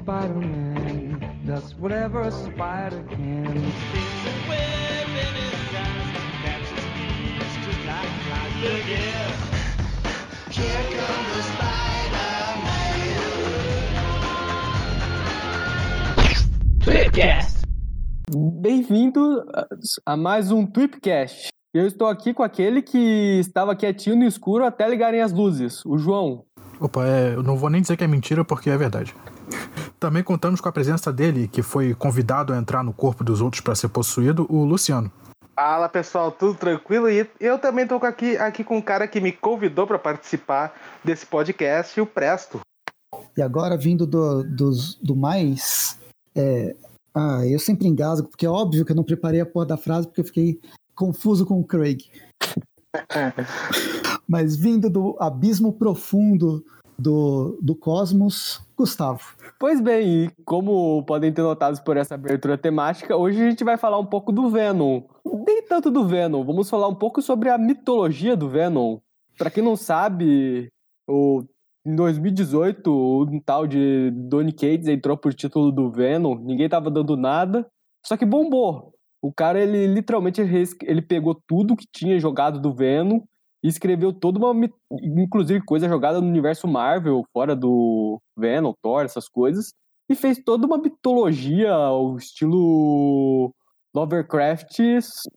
Spider-Man does whatever a spider can. A web in his eyes just like flies. Look. Here comes the Spider-Man. Tweepcast! Bem-vindo a mais um Tweepcast. Eu estou aqui com aquele que estava quietinho no escuro até ligarem as luzes, o João. Opa, é, eu não vou nem dizer que é mentira porque é verdade. Também contamos com a presença dele, que foi convidado a entrar no corpo dos outros para ser possuído, o Luciano. Fala pessoal, tudo tranquilo? E eu também estou aqui, aqui com um cara que me convidou para participar desse podcast, o Presto. E agora, vindo do, do, do mais. É... Ah, eu sempre engasgo, porque é óbvio que eu não preparei a porra da frase, porque eu fiquei confuso com o Craig. Mas vindo do abismo profundo do, do cosmos, Gustavo. Pois bem, e como podem ter notado por essa abertura temática, hoje a gente vai falar um pouco do Venom. Nem tanto do Venom, vamos falar um pouco sobre a mitologia do Venom. Para quem não sabe, o, em 2018, um tal de Donny Cates entrou por título do Venom, ninguém tava dando nada, só que bombou. O cara, ele literalmente ele pegou tudo que tinha jogado do Venom e escreveu toda uma, inclusive coisa jogada no universo Marvel, fora do Venom, Thor, essas coisas, e fez toda uma mitologia ao estilo Lovecraft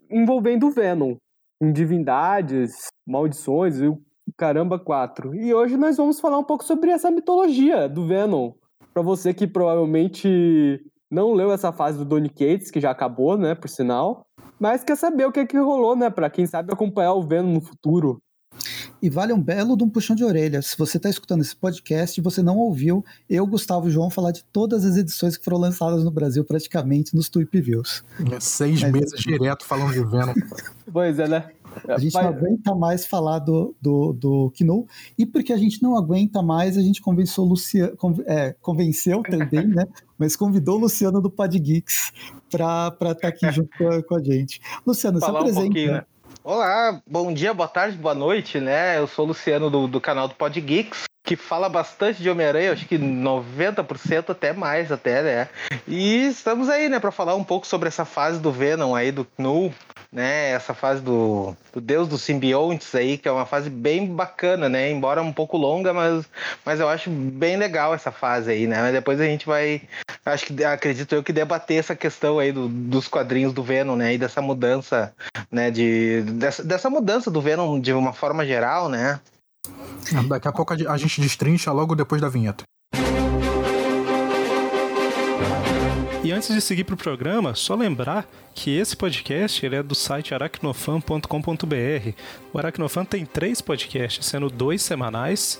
envolvendo o Venom, em divindades, maldições e o caramba quatro. E hoje nós vamos falar um pouco sobre essa mitologia do Venom. Para você que provavelmente não leu essa fase do Donny Cates, que já acabou, né, por sinal, mas quer saber o que, é que rolou, né, para quem sabe acompanhar o Venom no futuro. E vale um belo de um puxão de orelha. Se você está escutando esse podcast e você não ouviu, eu, Gustavo e João falar de todas as edições que foram lançadas no Brasil, praticamente, nos Tweep Views. É seis Mas... meses direto falando de Venom. pois é, né? A gente não aguenta mais falar do, do, do Knu, e porque a gente não aguenta mais, a gente convenceu o Luciano, é, convenceu também, né? Mas convidou o Luciano do Pod Geeks para estar tá aqui junto com a, gente. Luciano, falar se apresenta. Um né? Olá, bom dia, boa tarde, boa noite, né? Eu sou o Luciano do, do canal do Pod Geeks que fala bastante de Homem-Aranha, acho que 90% até mais até, né? E estamos aí, né, para falar um pouco sobre essa fase do Venom aí do Knull, né? Essa fase do, do Deus dos simbiontes aí, que é uma fase bem bacana, né? Embora um pouco longa, mas, mas eu acho bem legal essa fase aí, né? Mas depois a gente vai, acho que acredito eu que debater essa questão aí do, dos quadrinhos do Venom, né? E dessa mudança, né? De, dessa, dessa mudança do Venom de uma forma geral, né? Daqui a pouco a gente destrincha logo depois da vinheta. E antes de seguir para o programa, só lembrar que esse podcast ele é do site aracnofan.com.br. O Aracnofan tem três podcasts, sendo dois semanais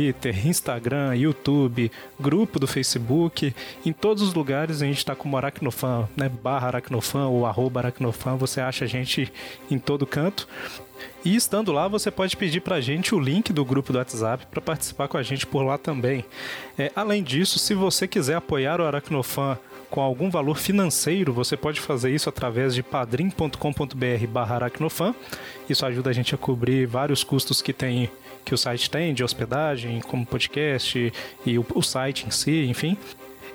Twitter, Instagram, YouTube, grupo do Facebook. Em todos os lugares a gente está como Aracnofan, né? Barra Aracnofan ou arroba Aracnofan. Você acha a gente em todo canto. E estando lá, você pode pedir para a gente o link do grupo do WhatsApp para participar com a gente por lá também. É, além disso, se você quiser apoiar o Aracnofan com algum valor financeiro, você pode fazer isso através de padrim.com.br barra aracnofan. Isso ajuda a gente a cobrir vários custos que tem que o site tem de hospedagem, como podcast e o, o site em si, enfim.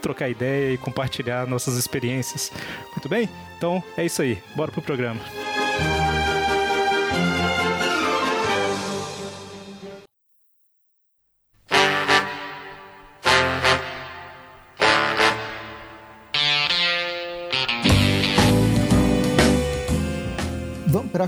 trocar ideia e compartilhar nossas experiências. Muito bem? Então é isso aí. Bora pro programa.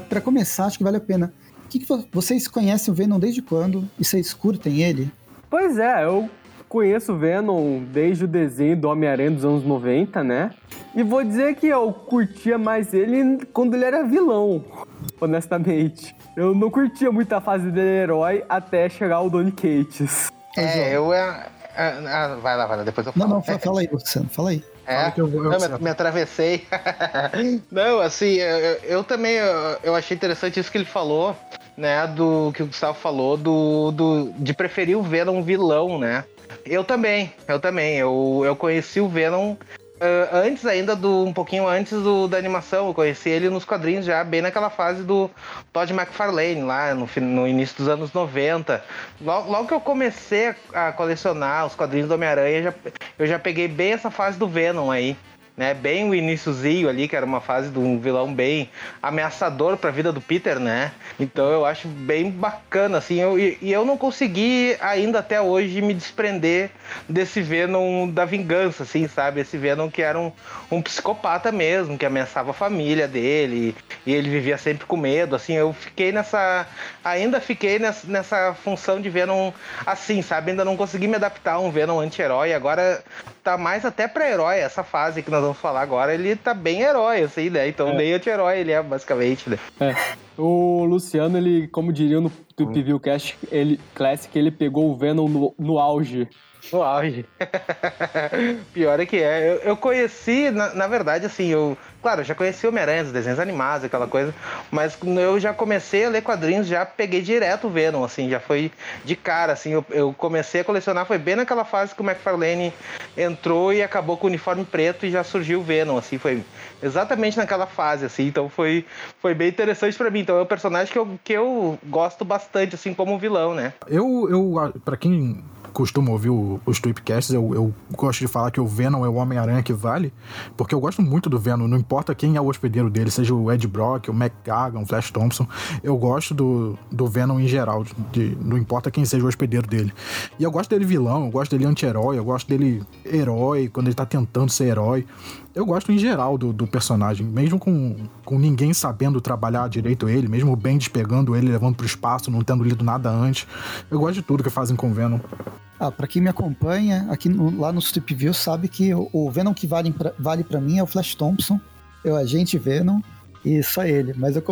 Para começar, acho que vale a pena. Que que vocês conhecem o Venom desde quando? E vocês curtem ele? Pois é, eu conheço o Venom desde o desenho do Homem-Aranha dos anos 90, né? E vou dizer que eu curtia mais ele quando ele era vilão, honestamente. Eu não curtia muito a fase dele herói até chegar o Donny Cates. É, eu... É, ah, vai lá, vai lá, depois eu falo. Não, não, fala aí, Luciano, fala aí. É, eu, eu, não, me, me, atravessei. não, assim, eu, eu também eu, eu, achei interessante isso que ele falou, né? Do que o Gustavo falou, do, do de preferir o Venom vilão, né? Eu também, eu também. Eu, eu conheci o Venom Uh, antes ainda do. um pouquinho antes do, da animação. Eu conheci ele nos quadrinhos já, bem naquela fase do Todd McFarlane, lá no, no início dos anos 90. Logo, logo, que eu comecei a colecionar os quadrinhos do Homem-Aranha, eu já peguei bem essa fase do Venom aí né? Bem o iníciozinho ali, que era uma fase de um vilão bem ameaçador para a vida do Peter, né? Então eu acho bem bacana, assim. Eu, e, eu não consegui ainda até hoje me desprender desse Venom da vingança, assim, sabe? Esse Venom que era um, um psicopata mesmo, que ameaçava a família dele e ele vivia sempre com medo, assim. Eu fiquei nessa. Ainda fiquei nessa, nessa função de Venom assim, sabe? Ainda não consegui me adaptar a um Venom anti-herói. Agora tá mais até pra herói essa fase que nós vamos falar agora, ele tá bem herói, assim, né? Então é. nem anti-herói ele é, basicamente, né? É. O Luciano, ele, como diriam no Tweep Cast, ele, Classic, ele pegou o Venom no, no auge. No auge. Pior é que é. Eu, eu conheci, na, na verdade, assim, eu Claro, eu já conheci Homem-Aranha, os desenhos animados, aquela coisa, mas eu já comecei a ler quadrinhos, já peguei direto o Venom, assim, já foi de cara, assim, eu, eu comecei a colecionar, foi bem naquela fase que o McFarlane entrou e acabou com o uniforme preto e já surgiu o Venom, assim, foi exatamente naquela fase, assim, então foi, foi bem interessante para mim, então é um personagem que eu, que eu gosto bastante, assim, como vilão, né? Eu, eu para quem costumo ouvir os Tweepcasts, eu, eu gosto de falar que o Venom é o Homem-Aranha que vale, porque eu gosto muito do Venom, não importa quem é o hospedeiro dele, seja o Ed Brock, o McGagan, o Flash Thompson, eu gosto do, do Venom em geral, de, não importa quem seja o hospedeiro dele. E eu gosto dele vilão, eu gosto dele anti-herói, eu gosto dele herói, quando ele tá tentando ser herói. Eu gosto em geral do, do personagem, mesmo com, com ninguém sabendo trabalhar direito ele, mesmo o Ben despegando ele, levando pro espaço, não tendo lido nada antes. Eu gosto de tudo que fazem com o Venom. Ah, para quem me acompanha aqui no, lá no Strip View sabe que o, o Venom que vale pra, vale mim é o Flash Thompson, é o agente Venom e só ele. Mas eu,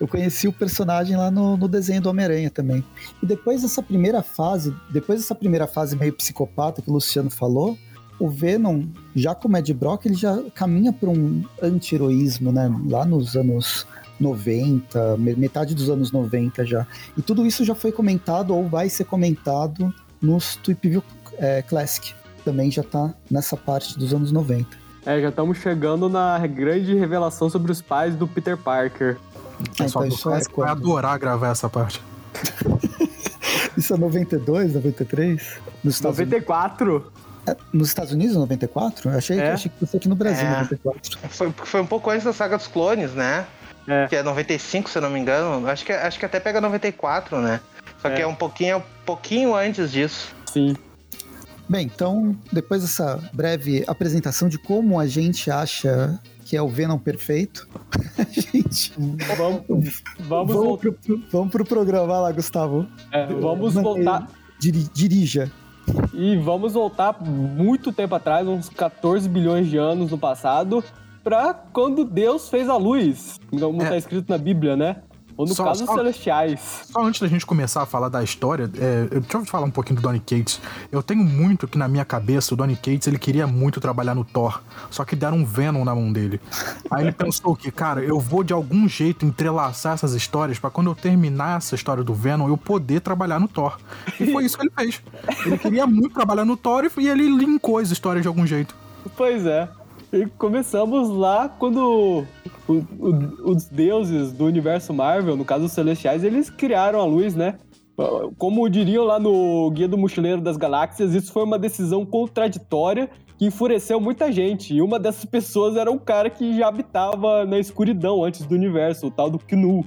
eu conheci o personagem lá no, no desenho do Homem-Aranha também. E depois dessa primeira fase, depois dessa primeira fase meio psicopata que o Luciano falou, o Venom, já como Ed Brock, ele já caminha para um anti-heroísmo, né? Lá nos anos 90, metade dos anos 90 já. E tudo isso já foi comentado ou vai ser comentado nos Tweep View é, Classic. Também já tá nessa parte dos anos 90. É, já estamos chegando na grande revelação sobre os pais do Peter Parker. É, então, isso é vai adorar gravar essa parte. isso é 92, 93? Nos 94? É, nos Estados Unidos, 94? Eu achei, é. achei que fosse aqui no Brasil, é. 94. Foi, foi um pouco antes da saga dos clones, né? É. Que é 95, se eu não me engano. Acho que, acho que até pega 94, né? Só é. que é um pouquinho, um pouquinho antes disso. Sim. Bem, então, depois dessa breve apresentação de como a gente acha que é o Venom perfeito, a gente. Vamos, vamos, vamos. Pro, vamos pro programa lá, Gustavo. É, vamos voltar. Dirija. E vamos voltar muito tempo atrás, uns 14 bilhões de anos no passado, para quando Deus fez a luz. Como está é. escrito na Bíblia, né? Ou no Só- caso, só- Celestiais. Só antes da gente começar a falar da história, é, eu- deixa eu falar um pouquinho do Donny Cates. Eu tenho muito que na minha cabeça o Donny Cates ele queria muito trabalhar no Thor, só que deram um Venom na mão dele. Aí ele pensou que, cara, eu vou de algum jeito entrelaçar essas histórias pra quando eu terminar essa história do Venom eu poder trabalhar no Thor. E foi isso que ele fez. Ele queria muito trabalhar no Thor e ele linkou as histórias de algum jeito. Pois é. E começamos lá quando o- o- os deuses do universo Marvel, no caso os Celestiais, eles criaram a luz, né? Como diriam lá no Guia do Mochileiro das Galáxias, isso foi uma decisão contraditória que enfureceu muita gente. E uma dessas pessoas era um cara que já habitava na escuridão antes do universo, o tal do Knu.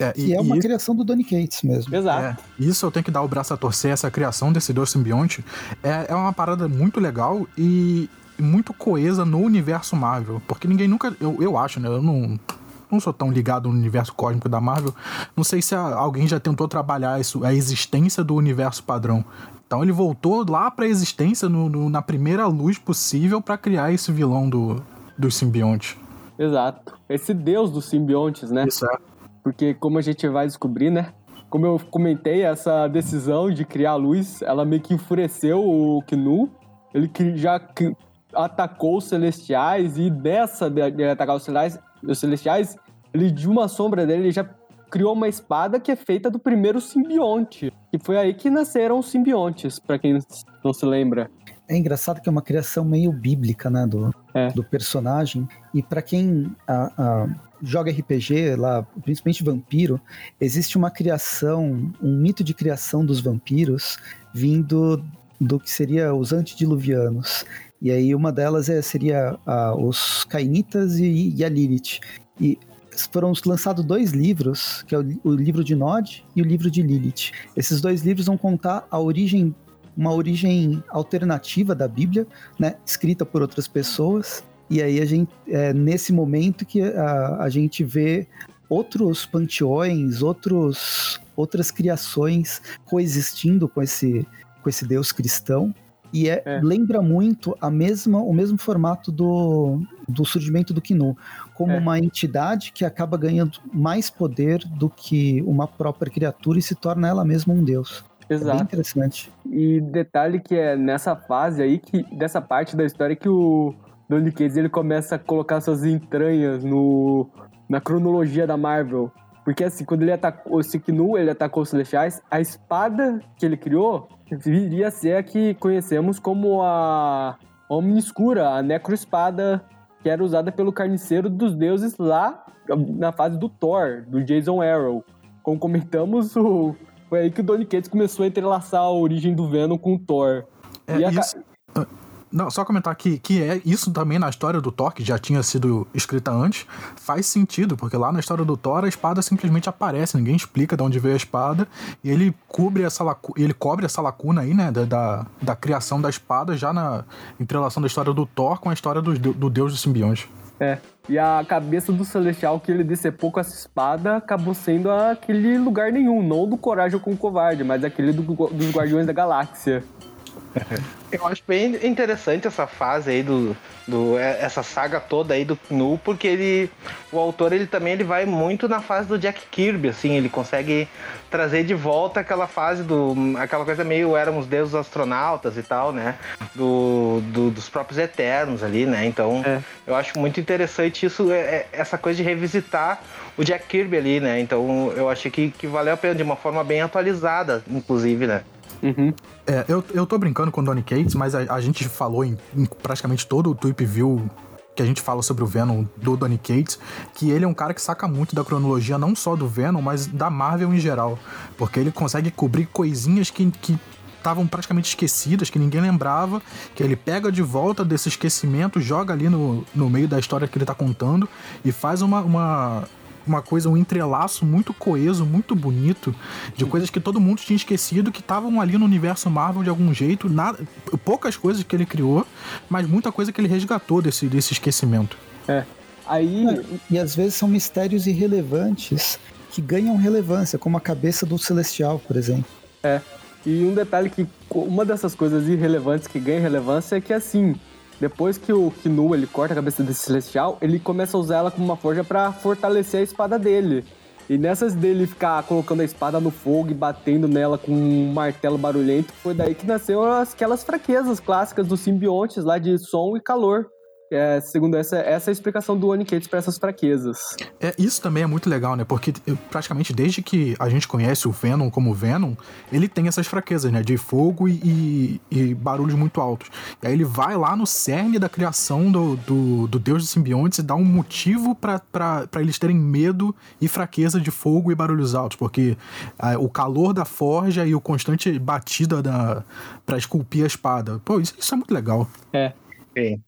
É, Que é uma e- criação do Donny Cates mesmo. Exato. É, isso eu tenho que dar o braço a torcer, essa criação desse Deus simbionte é, é uma parada muito legal e muito coesa no universo Marvel. Porque ninguém nunca. Eu, eu acho, né? Eu não. Não sou tão ligado no universo cósmico da Marvel. Não sei se a- alguém já tentou trabalhar isso, a existência do universo padrão. Então ele voltou lá pra existência no- no- na primeira luz possível pra criar esse vilão do, dos simbiontes. Exato. Esse deus dos simbiontes, né? Isso é. Porque como a gente vai descobrir, né? Como eu comentei, essa decisão de criar a luz, ela meio que enfureceu o Knu. Ele já atacou os Celestiais e dessa de, atacar os Celestiais, os Celestiais, ele de uma sombra dele ele já criou uma espada que é feita do primeiro simbionte. E foi aí que nasceram os simbiontes, pra quem não se lembra. É engraçado que é uma criação meio bíblica, né, do, É. do personagem. E pra quem ah, ah, joga RPG lá, principalmente vampiro, existe uma criação, um mito de criação dos vampiros vindo do que seria os antediluvianos. E aí uma delas é, seria ah, os Cainitas e, e a Lilith. E foram lançados dois livros, que é o, o livro de Nod e o livro de Lilith. Esses dois livros vão contar a origem uma origem alternativa da Bíblia, né, escrita por outras pessoas. E aí a gente é nesse momento que a, a gente vê outros panteões, outros outras criações coexistindo com esse com esse Deus cristão. E é, É. lembra muito a mesma, o mesmo formato do, do surgimento do Knu, como É. uma entidade que acaba ganhando mais poder do que uma própria criatura e se torna ela mesma um deus. É bem Exato. interessante. E detalhe que é nessa fase aí, que, dessa parte da história que o Donny Cates ele começa a colocar suas entranhas no, na cronologia da Marvel. Porque assim, quando ele atacou o Siknu, ele atacou os Celestiais, a espada que ele criou viria a ser a que conhecemos como a Omniscura, a Necroespada, que era usada pelo carniceiro dos deuses lá na fase do Thor, do Jason Arrow. Como comentamos, o, foi aí que o Donny Cates começou a entrelaçar a origem do Venom com o Thor. É, E a isso- ah, Não, só comentar que, que é isso também na história do Thor, que já tinha sido escrita antes, faz sentido, porque lá na história do Thor a espada simplesmente aparece, ninguém explica de onde veio a espada, e ele cobre essa, lacu ele cobre essa lacuna aí, né, da, da, da criação da espada, já na entrelação da história do Thor com a história do, do Deus dos simbiontes. É. E a cabeça do Celestial que ele decepou com essa espada acabou sendo aquele lugar nenhum, não do Coragem com o Covarde, mas aquele do- dos Guardiões da Galáxia. Eu acho bem interessante essa fase aí do, do é- essa saga toda aí do Knu, porque ele o autor ele também ele vai muito na fase do Jack Kirby, assim, ele consegue trazer de volta aquela fase do aquela coisa meio éramos deuses astronautas e tal, né? Do, do- dos próprios Eternos ali, né? Então, É. eu acho muito interessante isso, é- é- essa coisa de revisitar o Jack Kirby ali, né? Então, eu achei que, que valeu a pena de uma forma bem atualizada, inclusive, né? Uhum. É, eu, eu tô brincando com o Donny Cates, mas a, a gente falou em, em praticamente todo o Tweep View que a gente fala sobre o Venom do Donny Cates, que ele é um cara que saca muito da cronologia, não só do Venom, mas da Marvel em geral. Porque ele consegue cobrir coisinhas que. que estavam praticamente esquecidas, que ninguém lembrava, que ele pega de volta desse esquecimento, joga ali no, no meio da história que ele tá contando e faz uma, uma, uma coisa, um entrelaço muito coeso, muito bonito, de coisas que todo mundo tinha esquecido, que estavam ali no universo Marvel de algum jeito, nada, poucas coisas que ele criou, mas muita coisa que ele resgatou desse, desse esquecimento. Aí, E às vezes são mistérios irrelevantes que ganham relevância, como a cabeça do Celestial, por exemplo. e um detalhe que uma dessas coisas irrelevantes que ganha relevância é que assim, depois que o Knu ele corta a cabeça desse celestial, ele começa a usar ela como uma forja pra fortalecer a espada dele. E nessas dele ficar colocando a espada no fogo e batendo nela com um martelo barulhento, foi daí que nasceu aquelas fraquezas clássicas dos simbiontes lá de som e calor. É, segundo essa, essa é a explicação do Onikites para essas fraquezas. É, isso também é muito legal, né? Porque praticamente desde que a gente conhece o Venom como Venom, ele tem essas fraquezas, né? De fogo e, e, e barulhos muito altos. E aí ele vai lá no cerne da criação do, do, do deus dos simbiontes e dá um motivo para eles terem medo e fraqueza de fogo e barulhos altos. Porque é, o calor da forja e o constante batida da, para esculpir a espada. Pô, isso, isso é muito legal. É. Sim.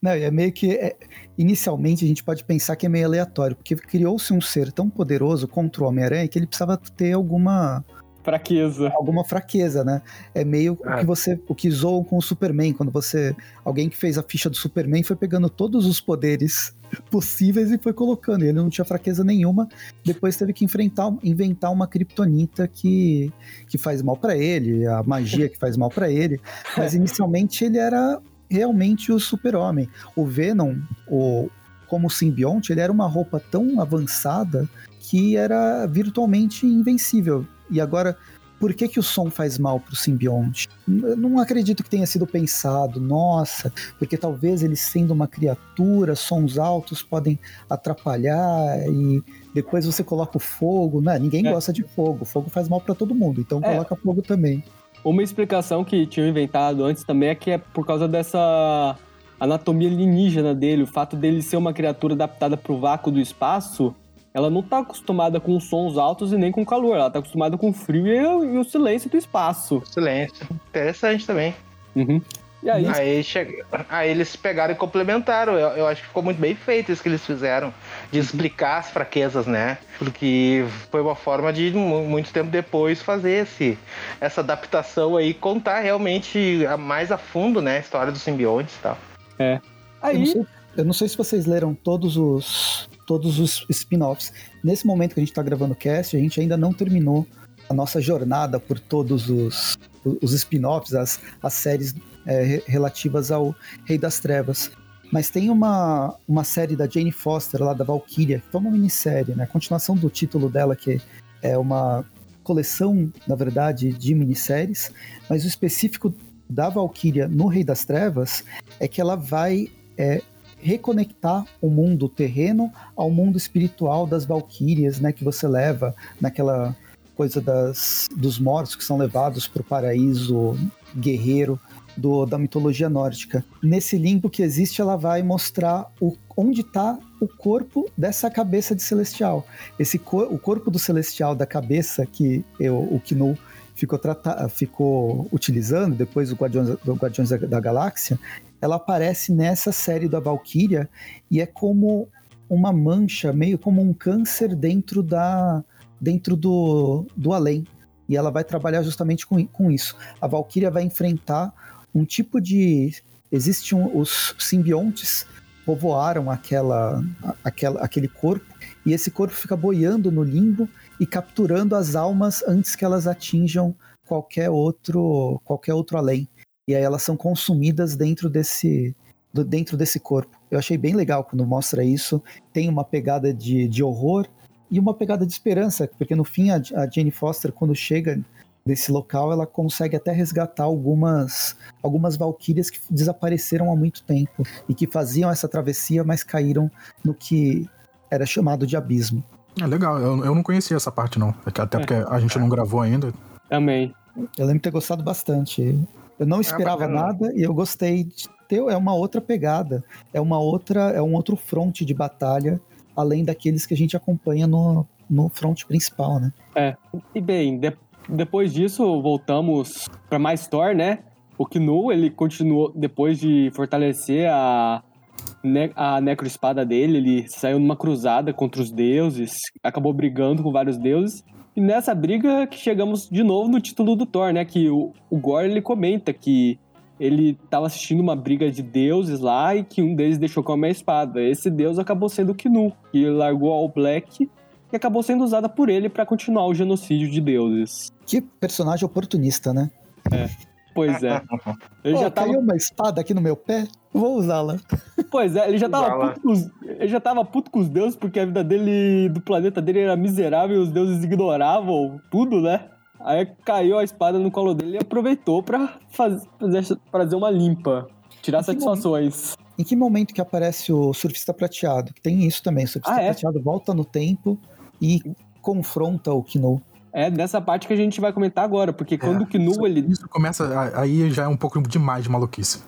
Não, é meio que. É, inicialmente a gente pode pensar que é meio aleatório, porque criou-se um ser tão poderoso contra o Homem-Aranha que ele precisava ter alguma. Fraqueza. Alguma fraqueza, né? É meio o que você. O que zoam com o Superman, quando você. Alguém que fez a ficha do Superman foi pegando todos os poderes possíveis e foi colocando. Ele não tinha fraqueza nenhuma. Depois teve que enfrentar, inventar uma kriptonita que, que faz mal para ele, a magia que faz mal para ele. Mas inicialmente ele era realmente o super-homem. O Venom, o, como simbionte, ele era uma roupa tão avançada que era virtualmente invencível. E agora, por que, que o som faz mal para o simbionte? Não acredito que tenha sido pensado, nossa, porque talvez ele sendo uma criatura, sons altos podem atrapalhar e depois você coloca o fogo. Né? ninguém é. gosta de fogo, fogo faz mal para todo mundo, então é. coloca fogo também. Uma explicação que tinham inventado antes também é que é por causa dessa anatomia alienígena dele, o fato dele ser uma criatura adaptada para o vácuo do espaço, ela não está acostumada com sons altos e nem com calor, ela está acostumada com o frio e, e, o silêncio do espaço. Silêncio. Interessante também. Uhum. E aí? Aí, che... aí eles pegaram e complementaram. Eu, eu, acho que ficou muito bem feito isso que eles fizeram, de uhum. explicar as fraquezas, né? Porque foi uma forma de, muito tempo depois, fazer esse, essa adaptação aí, contar realmente mais a fundo, né? A história dos simbiontes e tal. É. Aí. Eu não, sei, eu não sei se vocês leram todos os, todos os spin-offs. Nesse momento que a gente está gravando o cast, a gente ainda não terminou a nossa jornada por todos os, os spin-offs, as, as séries é, relativas ao Rei das Trevas. Mas tem uma, uma série da Jane Foster, lá da Valkyria, que foi uma minissérie, né? A continuação do título dela, que é uma coleção, na verdade, de minisséries, mas o específico da Valkyria no Rei das Trevas é que ela vai é, reconectar o mundo terreno ao mundo espiritual das Valkyrias, né? Que você leva naquela coisa das, dos mortos que são levados para o paraíso guerreiro do, da mitologia nórdica. Nesse limbo que existe, ela vai mostrar o, onde está o corpo dessa cabeça de celestial. Esse cor, o corpo do celestial da cabeça que eu, o Knu ficou, ficou utilizando depois do Guardiões, do Guardiões da, da Galáxia, ela aparece nessa série da Valkyria e é como uma mancha, meio como um câncer dentro da dentro do, do além. E ela vai trabalhar justamente com, com isso. A Valkyria vai enfrentar um tipo de. Existiam os simbiontes povoaram aquela, aquela, aquele corpo e esse corpo fica boiando no limbo e capturando as almas antes que elas atinjam qualquer outro qualquer outro além e aí elas são consumidas dentro desse dentro desse corpo eu achei bem legal quando mostra isso tem uma pegada de, de horror e uma pegada de esperança porque no fim a, a Jane Foster quando chega desse local, ela consegue até resgatar algumas algumas valquírias que desapareceram há muito tempo e que faziam essa travessia, mas caíram no que era chamado de abismo. É legal, eu, eu não conhecia essa parte não, até porque a gente não gravou ainda. Também. Eu lembro de ter gostado bastante. Eu não é esperava é nada e eu gostei de ter é uma outra pegada, é uma outra, é um outro fronte de batalha além daqueles que a gente acompanha no, no front principal, né? É. E bem, de, depois disso, voltamos para mais Thor, né? O Knu, ele continuou, depois de fortalecer a, ne a necroespada dele, ele saiu numa cruzada contra os deuses, acabou brigando com vários deuses. E nessa briga que chegamos de novo no título do Thor, né? Que o, o Gore, ele comenta que ele estava assistindo uma briga de deuses lá e que um deles deixou com a minha espada. Esse deus acabou sendo o Knu, que largou All Black e acabou sendo usada por ele para continuar o genocídio de deuses. Que personagem oportunista, né? É. Pois é. Eu oh, já tava... caiu uma espada aqui no meu pé, vou usá-la. Pois é, ele já tava puto com os, ele já tava puto com os deuses porque a vida dele, do planeta dele era miserável e os deuses ignoravam tudo, né? Aí caiu a espada no colo dele e aproveitou pra faz- fazer, fazer uma limpa, tirar Em que satisfações. Em que momento que aparece o surfista prateado? Que tem isso também, o surfista Ah, é? prateado volta no tempo e confronta o Kino. É nessa parte que a gente vai comentar agora, porque quando o Knu, ele... Isso começa. Aí já é um pouco demais de maluquice.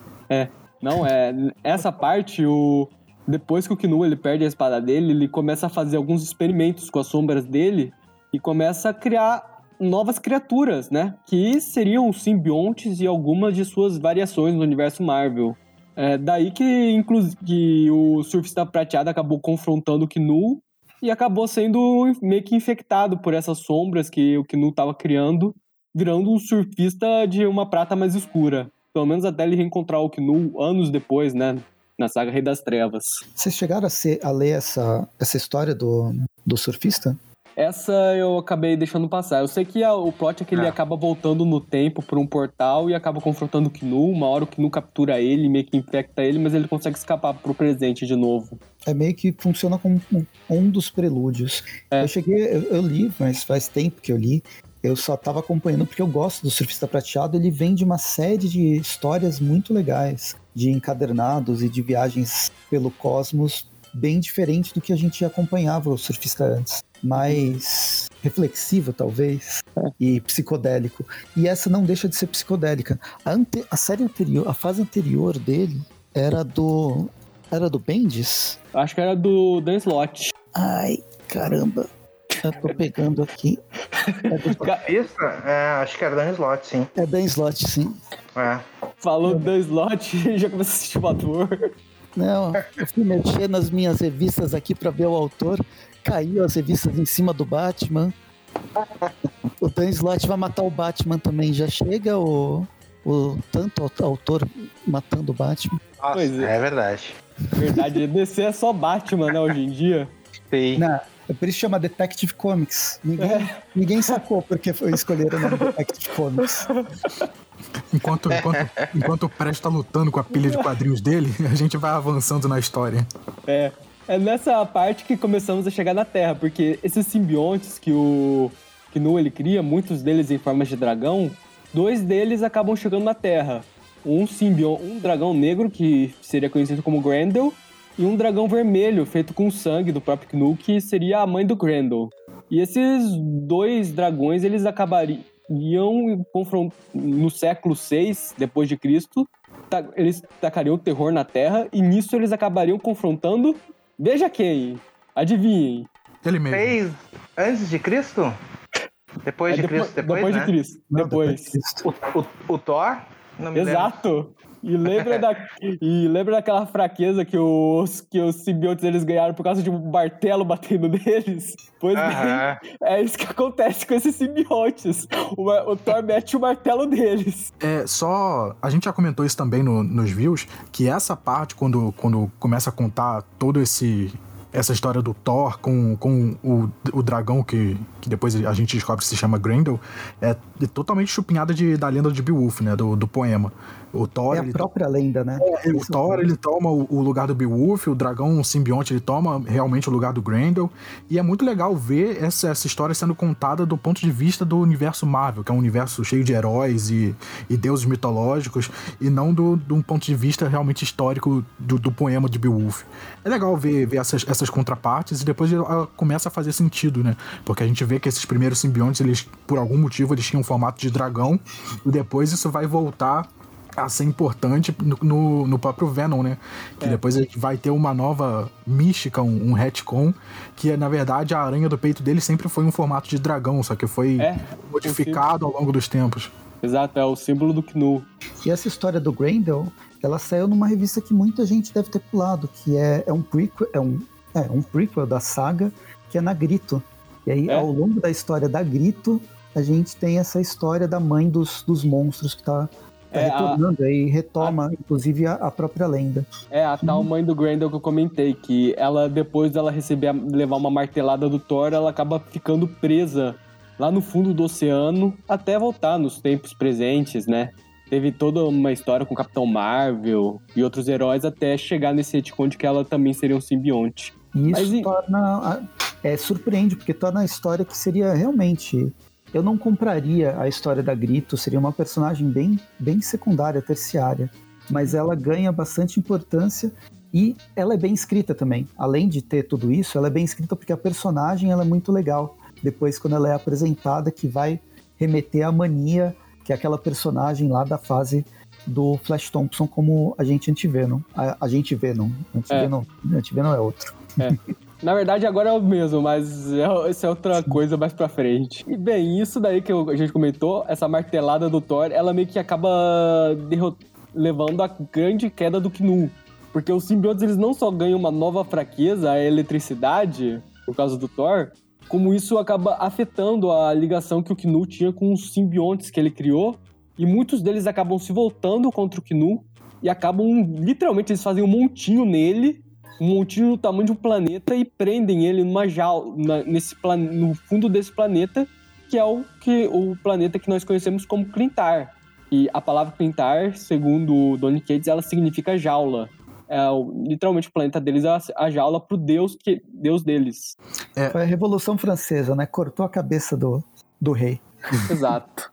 Não, é. Essa parte, o. Depois que o Knu ele perde a espada dele, ele começa a fazer alguns experimentos com as sombras dele e começa a criar novas criaturas, né? Que seriam simbiontes e algumas de suas variações no universo Marvel. É daí que, inclusive, que o surfista prateado acabou confrontando o Knu e acabou sendo meio que infectado por essas sombras que o Knu estava criando, virando um surfista de uma prata mais escura. Pelo menos até ele reencontrar o Knu anos depois, né? Na saga Rei das Trevas. Vocês chegaram a, ser- a ler essa, essa história do, do surfista? Essa eu acabei deixando passar. Eu sei que a- o plot é que ele É. acaba voltando no tempo por um portal e acaba confrontando o Knu. Uma hora o Knu captura ele, meio que infecta ele, mas ele consegue escapar pro presente de novo. É meio que funciona como um, um dos prelúdios. É. Eu cheguei, eu, eu li, mas faz tempo que eu li. Eu só tava acompanhando porque eu gosto do Surfista Prateado. Ele vem de uma série de histórias muito legais, de encadernados e de viagens pelo cosmos, bem diferente do que a gente acompanhava o Surfista antes. Mais reflexivo, talvez, e psicodélico. E essa não deixa de ser psicodélica. A, ante- a série anterior, a fase anterior dele era do. Era do Bendis? Acho que era do Dan Slott. Ai, caramba. Eu tô pegando aqui. É, do, Isso? É, acho que era Dan Slot, sim. é Dan Slott, sim. É. Falou Dan Slott e já começou a assistir o ator. Não, eu fui mexer nas minhas revistas aqui pra ver o autor. Caiu as revistas em cima do Batman. O Dan Slott vai matar o Batman também. Já chega o, o tanto autor matando o Batman. Nossa, Pois é. é. verdade. Verdade, DC é só Batman, né, hoje em dia. Sim. Não, é por isso que chama Detective Comics. Ninguém, ninguém sacou porque foi escolher o nome Detective Comics. Enquanto, enquanto, enquanto o Presto tá lutando com a pilha de quadrinhos dele, a gente vai avançando na história. É. É nessa parte que começamos a chegar na Terra, porque esses simbiontes que o Knu ele cria, muitos deles em formas de dragão, dois deles acabam chegando na Terra. Um simbion, um dragão negro que seria conhecido como Grendel e um dragão vermelho feito com sangue do próprio Knu que seria a mãe do Grendel. E esses dois dragões eles acabariam no século 6 depois de Cristo, eles tacariam terror na Terra e nisso eles acabariam confrontando Veja quem? Adivinhem. Ele mesmo. Fez antes de Cristo? Depois É de Cristo, depois, depois né? de Cristo. Não, depois. de Cristo. O, o, o Thor? Não me lembro. E lembra, da, e lembra daquela fraqueza que os, que os simbiontes eles ganharam por causa de um martelo batendo neles? Pois bem, é isso que acontece com esses simbiontes. O, o Thor mete o martelo deles. É, só. A gente já comentou isso também no- nos views, que essa parte, quando, quando começa a contar todo esse. Essa história do Thor com, com o, o dragão que, que depois a gente descobre que se chama Grendel, é totalmente chupinhada de, da lenda de Beowulf, né? Do, do poema. O Thor, É a ele própria lenda, né? o Thor, ele toma o, o lugar do Beowulf, o dragão simbionte, ele toma realmente o lugar do Grendel. E é muito legal ver essa, essa história sendo contada do ponto de vista do universo Marvel, que é um universo cheio de heróis e, e deuses mitológicos, e não do, de um ponto de vista realmente histórico do, do poema de Beowulf. É legal ver, ver essas, essas contrapartes e depois ela começa a fazer sentido, né? Porque a gente vê que esses primeiros simbiontes, eles, por algum motivo, eles tinham um formato de dragão, e depois isso vai voltar a ser importante no, no, no próprio Venom, né? Que depois a gente vai ter uma nova mística, um, um retcon, que é, na verdade, a aranha do peito dele sempre foi um formato de dragão, só que foi É, modificado ao longo dos tempos. Exato, é o símbolo do Knu. E essa história do Grendel, ela saiu numa revista que muita gente deve ter pulado, que é, é um prequel, é um, é um prequel da saga, que é na Grito. E aí, É. ao longo da história da Grito, a gente tem essa história da mãe dos, dos monstros que tá, tá É, a- retornando aí, retoma, inclusive, a, a própria lenda. É a tal mãe do Grendel que eu comentei, que ela, depois dela receber, a- levar uma martelada do Thor, ela acaba ficando presa lá no fundo do oceano até voltar nos tempos presentes, né? teve toda uma história com o Capitão Marvel e outros heróis até chegar nesse retcon de que ela também seria um simbionte. E isso Mas torna. É, surpreende, porque torna a história que seria realmente. Eu não compraria a história da Grito, seria uma personagem bem, bem secundária, terciária. Mas ela ganha bastante importância e ela é bem escrita também. Além de ter tudo isso, ela é bem escrita porque a personagem ela é muito legal. Depois, quando ela é apresentada, que vai remeter à mania, que é aquela personagem lá da fase do Flash Thompson como agente anti-Venom. A, agente Venom. Anti-Venom anti-Venom é outro. Na verdade, agora é o mesmo, mas é, isso é outra coisa mais pra frente. E bem, isso daí que a gente comentou, essa martelada do Thor, ela meio que acaba levando a grande queda do Knu. Porque os simbiontes, eles não só ganham uma nova fraqueza, a eletricidade, por causa do Thor, como isso acaba afetando a ligação que o Knu tinha com os simbiontes que ele criou. E muitos deles acabam se voltando contra o Knu e acabam, literalmente, eles fazem um montinho nele montinho do tamanho de um planeta e prendem ele numa jaula, na- nesse plan- no fundo desse planeta, que é o, que, o planeta que nós conhecemos como Clintar. E a palavra Clintar, segundo o Donny Cates, ela significa jaula. É, literalmente o planeta deles é a, a jaula pro deus, que, deus deles. Foi a Revolução Francesa, né? Cortou a cabeça do, do rei. Exato.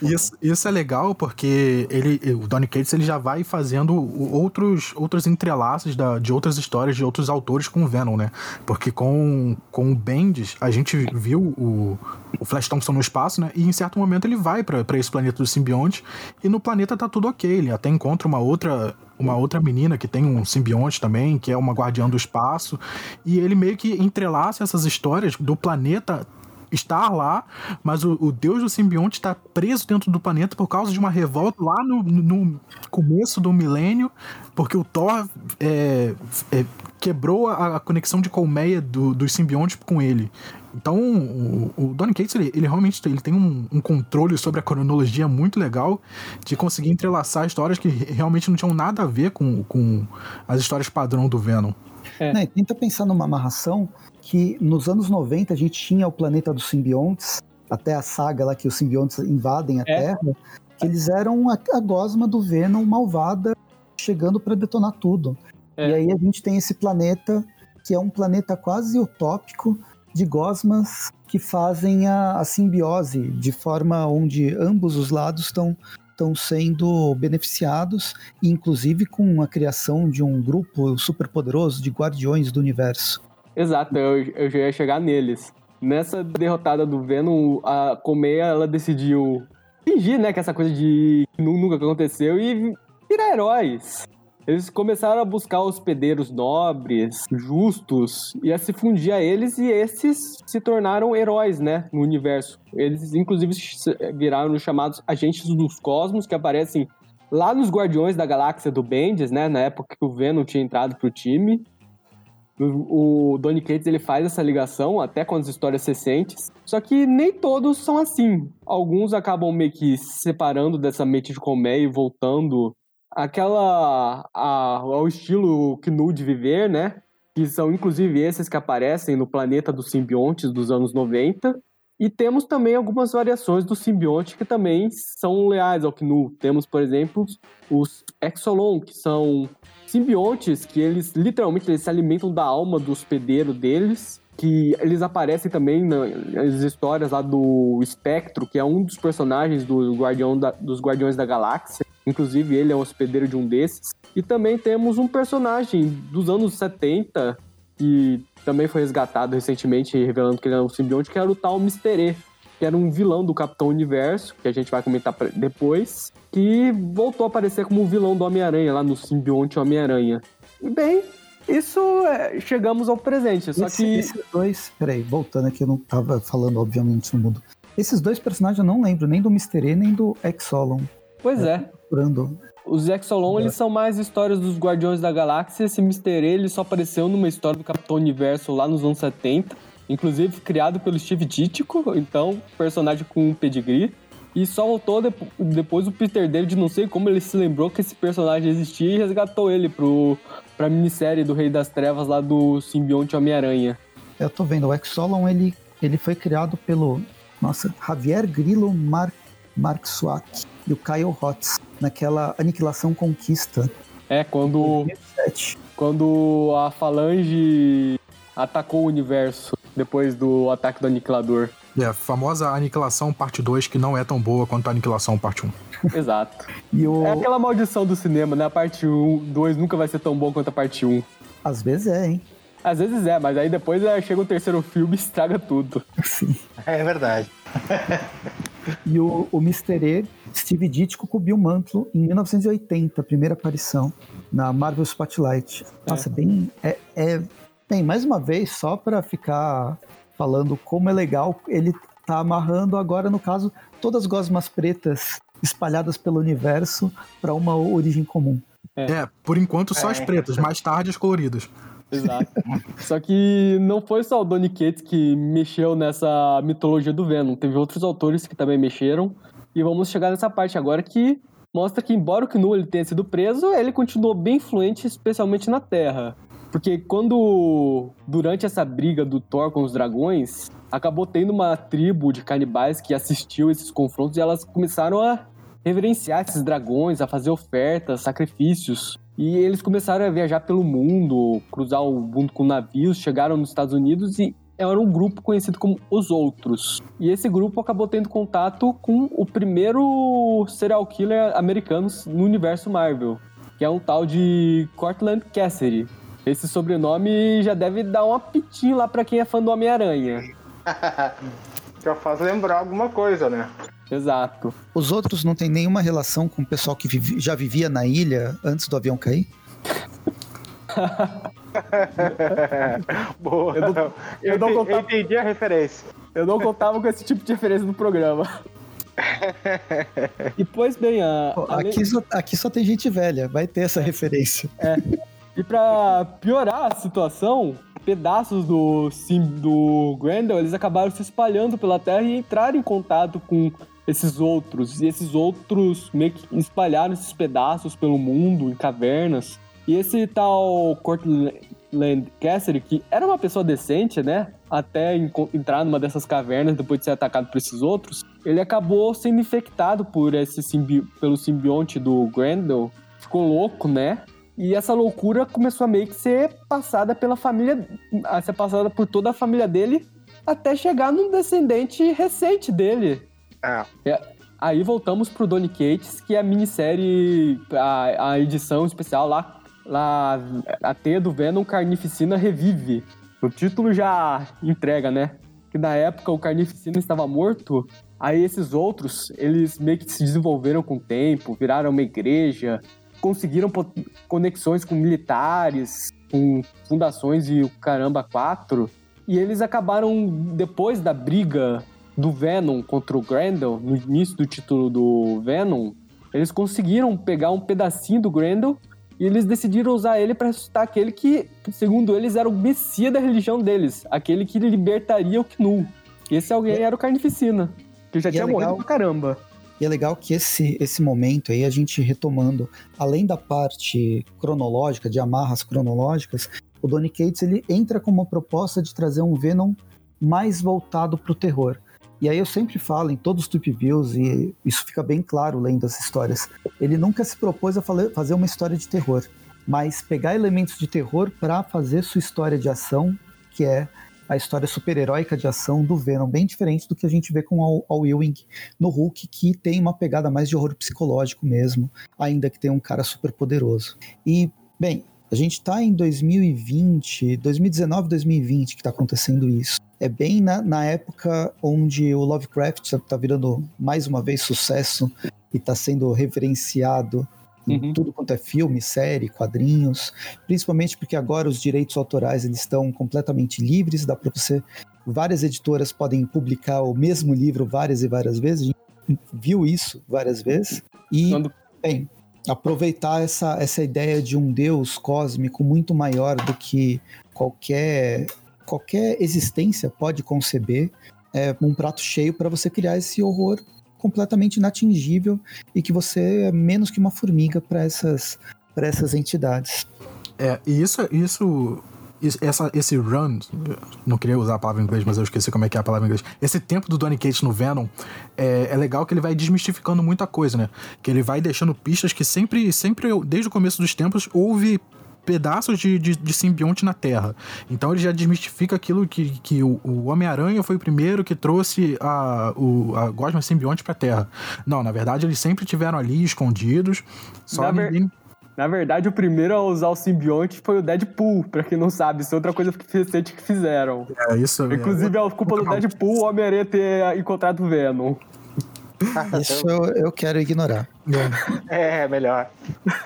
Isso, isso é legal porque ele, o Donny Cates ele já vai fazendo outros, outros entrelaços da, de outras histórias de outros autores com o Venom, né? Porque com, com o Bendis, a gente viu o, o Flash Thompson no espaço, né? E em certo momento ele vai pra pra esse planeta do simbionte e no planeta tá tudo ok. Ele até encontra uma outra uma outra menina que tem um simbionte também, que é uma guardiã do espaço, e ele meio que entrelaça essas histórias do planeta estar lá, mas o, o deus do simbionte está preso dentro do planeta por causa de uma revolta lá no, no começo do milênio, porque o Thor é, é, quebrou a, a conexão de colmeia do, dos simbiontes com ele. Então, o, o Donny Cates, ele, ele realmente ele tem um, um controle sobre a cronologia muito legal de conseguir entrelaçar histórias que realmente não tinham nada a ver com, com as histórias padrão do Venom. É. Né, tenta pensar numa amarração que nos anos 90 a gente tinha o planeta dos simbiontes, até a saga lá que os simbiontes invadem a É. Terra, que eles eram a, a gosma do Venom malvada chegando para detonar tudo. É. E aí a gente tem esse planeta que é um planeta quase utópico de gosmas que fazem a, a simbiose de forma onde ambos os lados estão estão sendo beneficiados, inclusive com a criação de um grupo superpoderoso de guardiões do universo. Exato, eu, eu já ia chegar neles. Nessa derrotada do Venom, a Colmeia, ela decidiu fingir, né, que essa coisa de nunca aconteceu e virar heróis. Eles começaram a buscar hospedeiros nobres, justos, e a se fundir a eles, e esses se tornaram heróis, né, no universo. Eles, inclusive, viraram os chamados agentes dos cosmos, que aparecem lá nos Guardiões da Galáxia do Bendis, né, na época que o Venom tinha entrado pro time. O, o Donny Cates ele faz essa ligação até com as histórias recentes. Só que nem todos são assim. Alguns acabam meio que se separando dessa mente de colmeia e voltando àquela a- ao estilo Knu de viver, né? Que são inclusive esses que aparecem no planeta dos simbiontes dos anos 90. E temos também algumas variações do simbionte que também são leais ao Knu. Temos, por exemplo, os Exolon, que são simbiontes que eles literalmente eles se alimentam da alma do hospedeiro deles, que eles aparecem também na- nas histórias lá do Espectro, que é um dos personagens do Guardião da- dos Guardiões da Galáxia. Inclusive, ele é um hospedeiro de um desses. E também temos um personagem dos anos 70, que também foi resgatado recentemente, revelando que ele é um simbionte, que era o tal Mister E, que era um vilão do Capitão Universo, que a gente vai comentar depois, que voltou a aparecer como o vilão do Homem-Aranha, lá no simbionte Homem-Aranha. E bem, isso é, chegamos ao presente, só Esse- que... Esses dois. Peraí, voltando aqui, eu não tava falando, obviamente, no mundo. Esses dois personagens eu não lembro nem do Mr. E nem do Exolon. Pois é, Os Exolon, eles são mais histórias dos Guardiões da Galáxia. Esse Mister E, ele só apareceu numa história do Capitão Universo lá nos anos 70. Inclusive, criado pelo Steve Ditko, então, personagem com um pedigree. E só voltou depo- depois o Peter David, não sei como ele se lembrou que esse personagem existia e resgatou ele pro, pra minissérie do Rei das Trevas lá do simbionte Homem-Aranha. Eu tô vendo, o Exolon, ele, ele foi criado pelo, nossa, Javier Grillo Mark Swak e o Kyle Hotz naquela Aniquilação Conquista. É, quando, 2007. quando a Falange atacou o universo depois do ataque do Aniquilador. É, a famosa Aniquilação Parte 2, que não é tão boa quanto a Aniquilação Parte 1. Exato. E o... É aquela maldição do cinema, né? A parte 1, 2 nunca vai ser tão bom quanto a parte 1. Às vezes é, hein? Às vezes é, mas aí depois é, chega o terceiro filme e estraga tudo. Sim. É verdade. E o, o Mr. E, Steve Ditko com o Bill Mantlo em 1980, primeira aparição na Marvel Spotlight. Nossa, bem. É, é- bem, mais uma vez, só pra ficar falando como é legal, ele tá amarrando agora, no caso, todas as gosmas pretas espalhadas pelo universo pra uma origem comum. É, por enquanto só as É. pretas, mais tarde as coloridas. Exato. Só que não foi só o Donny Cates que mexeu nessa mitologia do Venom. Teve outros autores que também mexeram. E vamos chegar nessa parte agora que mostra que, embora o Knu ele tenha sido preso, ele continuou bem influente, especialmente na Terra. Porque quando, durante essa briga do Thor com os dragões, acabou tendo uma tribo de canibais que assistiu esses confrontos e elas começaram a reverenciar esses dragões, a fazer ofertas, sacrifícios. E eles começaram a viajar pelo mundo, cruzar o mundo com navios, chegaram nos Estados Unidos e era um grupo conhecido como Os Outros. E esse grupo acabou tendo contato com o primeiro serial killer americano no universo Marvel, que é um tal de Cortland Cassidy. Esse sobrenome já deve dar um apitinho lá pra quem é fã do Homem-Aranha. Já faz lembrar alguma coisa, né? Exato. Os outros não tem nenhuma relação com o pessoal que vivi- já vivia na ilha antes do avião cair? Boa. Eu não- eu não contava- entendi a referência. Eu não contava com esse tipo de referência no programa. E pois bem, a, além- aqui, só, aqui só tem gente velha, vai ter essa referência. E pra piorar a situação, pedaços do sim do Grendel, eles acabaram se espalhando pela Terra e entraram em contato com esses outros. E esses outros meio que espalharam esses pedaços pelo mundo, em cavernas. E esse tal Cortland Cassidy, que era uma pessoa decente, né? Até entrar numa dessas cavernas depois de ser atacado por esses outros, ele acabou sendo infectado por esse simbi pelo simbionte do Grendel. Ficou louco, né? E essa loucura começou a meio que ser passada pela família, a ser passada por toda a família dele, até chegar num descendente recente dele. É. Aí voltamos pro Donny Cates, que é a minissérie, a, a edição especial lá, lá, a teia do Venom Carnificina revive. O título já entrega, né? Que na época o Carnificina estava morto, aí esses outros, eles meio que se desenvolveram com o tempo, viraram uma igreja, conseguiram conexões com militares, com fundações e o caramba quatro. E eles acabaram, depois da briga do Venom contra o Grendel, no início do título do Venom, eles conseguiram pegar um pedacinho do Grendel e eles decidiram usar ele para ressuscitar aquele que, segundo eles, era o messias da religião deles, aquele que libertaria o Knu. Esse alguém era o Carnificina, que já E é tinha morrido legal- pra caramba. E é legal que esse, esse momento aí, a gente retomando, além da parte cronológica, de amarras cronológicas, o Donny Cates ele entra com uma proposta de trazer um Venom mais voltado pro terror. E aí eu sempre falo em todos os Tweep Views, e isso fica bem claro lendo as histórias, ele nunca se propôs a fazer uma história de terror, mas pegar elementos de terror para fazer sua história de ação, que é a história super-heróica de ação do Venom, bem diferente do que a gente vê com o Ewing no Hulk, que tem uma pegada mais de horror psicológico mesmo, ainda que tenha um cara super poderoso. E, bem, a gente tá em 2020, 2019, 2020 que tá acontecendo isso. É bem na, na época onde o Lovecraft tá- tá virando mais uma vez sucesso e tá sendo reverenciado em Uhum. tudo quanto é filme, série, quadrinhos, principalmente porque agora os direitos autorais eles estão completamente livres, dá para você várias editoras podem publicar o mesmo livro várias e várias vezes. A gente viu isso várias vezes e Quando- bem, aproveitar essa, essa ideia de um deus cósmico muito maior do que qualquer qualquer existência pode conceber é um prato cheio para você criar esse horror completamente inatingível e que você é menos que uma formiga para essas para essas entidades. É, e isso, isso essa, esse run, não queria usar a palavra em inglês, mas eu esqueci como é que é a palavra em inglês. Esse tempo do Donny Cates no Venom é, é, legal que ele vai desmistificando muita coisa, né? Que ele vai deixando pistas que sempre, sempre desde o começo dos tempos, houve pedaços de, de, de, simbionte na Terra. Então ele já desmistifica aquilo que, que o, o Homem-Aranha foi o primeiro que trouxe a, o, a gosma simbionte pra Terra. Não, na verdade eles sempre tiveram ali escondidos, só na ninguém... Ver... Na verdade, o primeiro a usar o simbionte foi o Deadpool, pra quem não sabe. Isso é outra coisa recente que fizeram. É, isso Inclusive, é, é culpa do Deadpool o Homem-Aranha ter encontrado o Venom. Isso eu, eu quero ignorar. É, é melhor.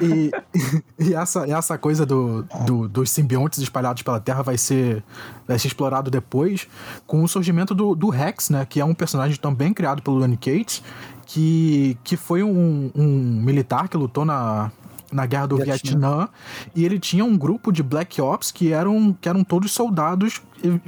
E, e, essa, essa coisa do, do, dos simbiontes espalhados pela Terra vai ser, vai ser explorado depois com o surgimento do, do Rex, né? Que é um personagem também criado pelo Donny Cates, que, que foi um, um militar que lutou na, na guerra do Vietnã. Vietnã. e ele tinha um grupo de Black Ops que eram, que eram todos soldados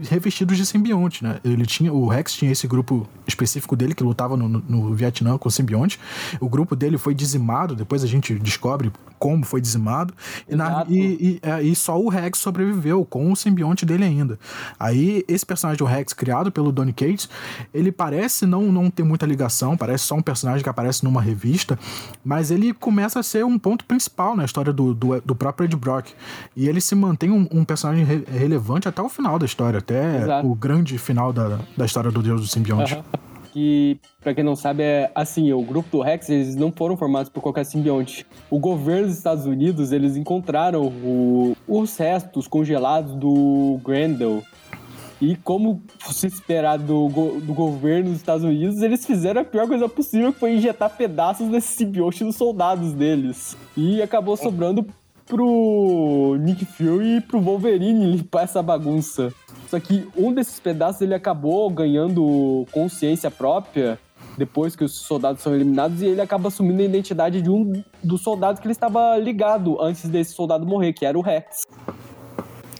revestidos de simbionte, né? Ele tinha, o Rex tinha esse grupo específico dele que lutava no, no Vietnã com simbionte. O grupo dele foi dizimado, depois a gente descobre como foi dizimado. E, na, e, e, é, e, só o Rex sobreviveu com o simbionte dele ainda. Aí, esse personagem, o Rex, criado pelo Donny Cates, ele parece não, não ter muita ligação, parece só um personagem que aparece numa revista, mas ele começa a ser um ponto principal na história do, do, do próprio Ed Brock. E ele se mantém um, um personagem re, relevante até o final da história, até Exato. o grande final da, da história do Deus do Simbionte. Uhum que, para quem não sabe, é assim, o grupo do Rex, eles não foram formados por qualquer simbionte. O governo dos Estados Unidos, eles encontraram o, os restos congelados do Grendel. E como se esperar do, do governo dos Estados Unidos, eles fizeram a pior coisa possível, que foi injetar pedaços desse simbionte nos soldados deles. E acabou sobrando pro Nick Fury e pro Wolverine limpar essa bagunça. Só que um desses pedaços ele acabou ganhando consciência própria depois que os soldados são eliminados e ele acaba assumindo a identidade de um dos soldados que ele estava ligado antes desse soldado morrer, que era o Rex.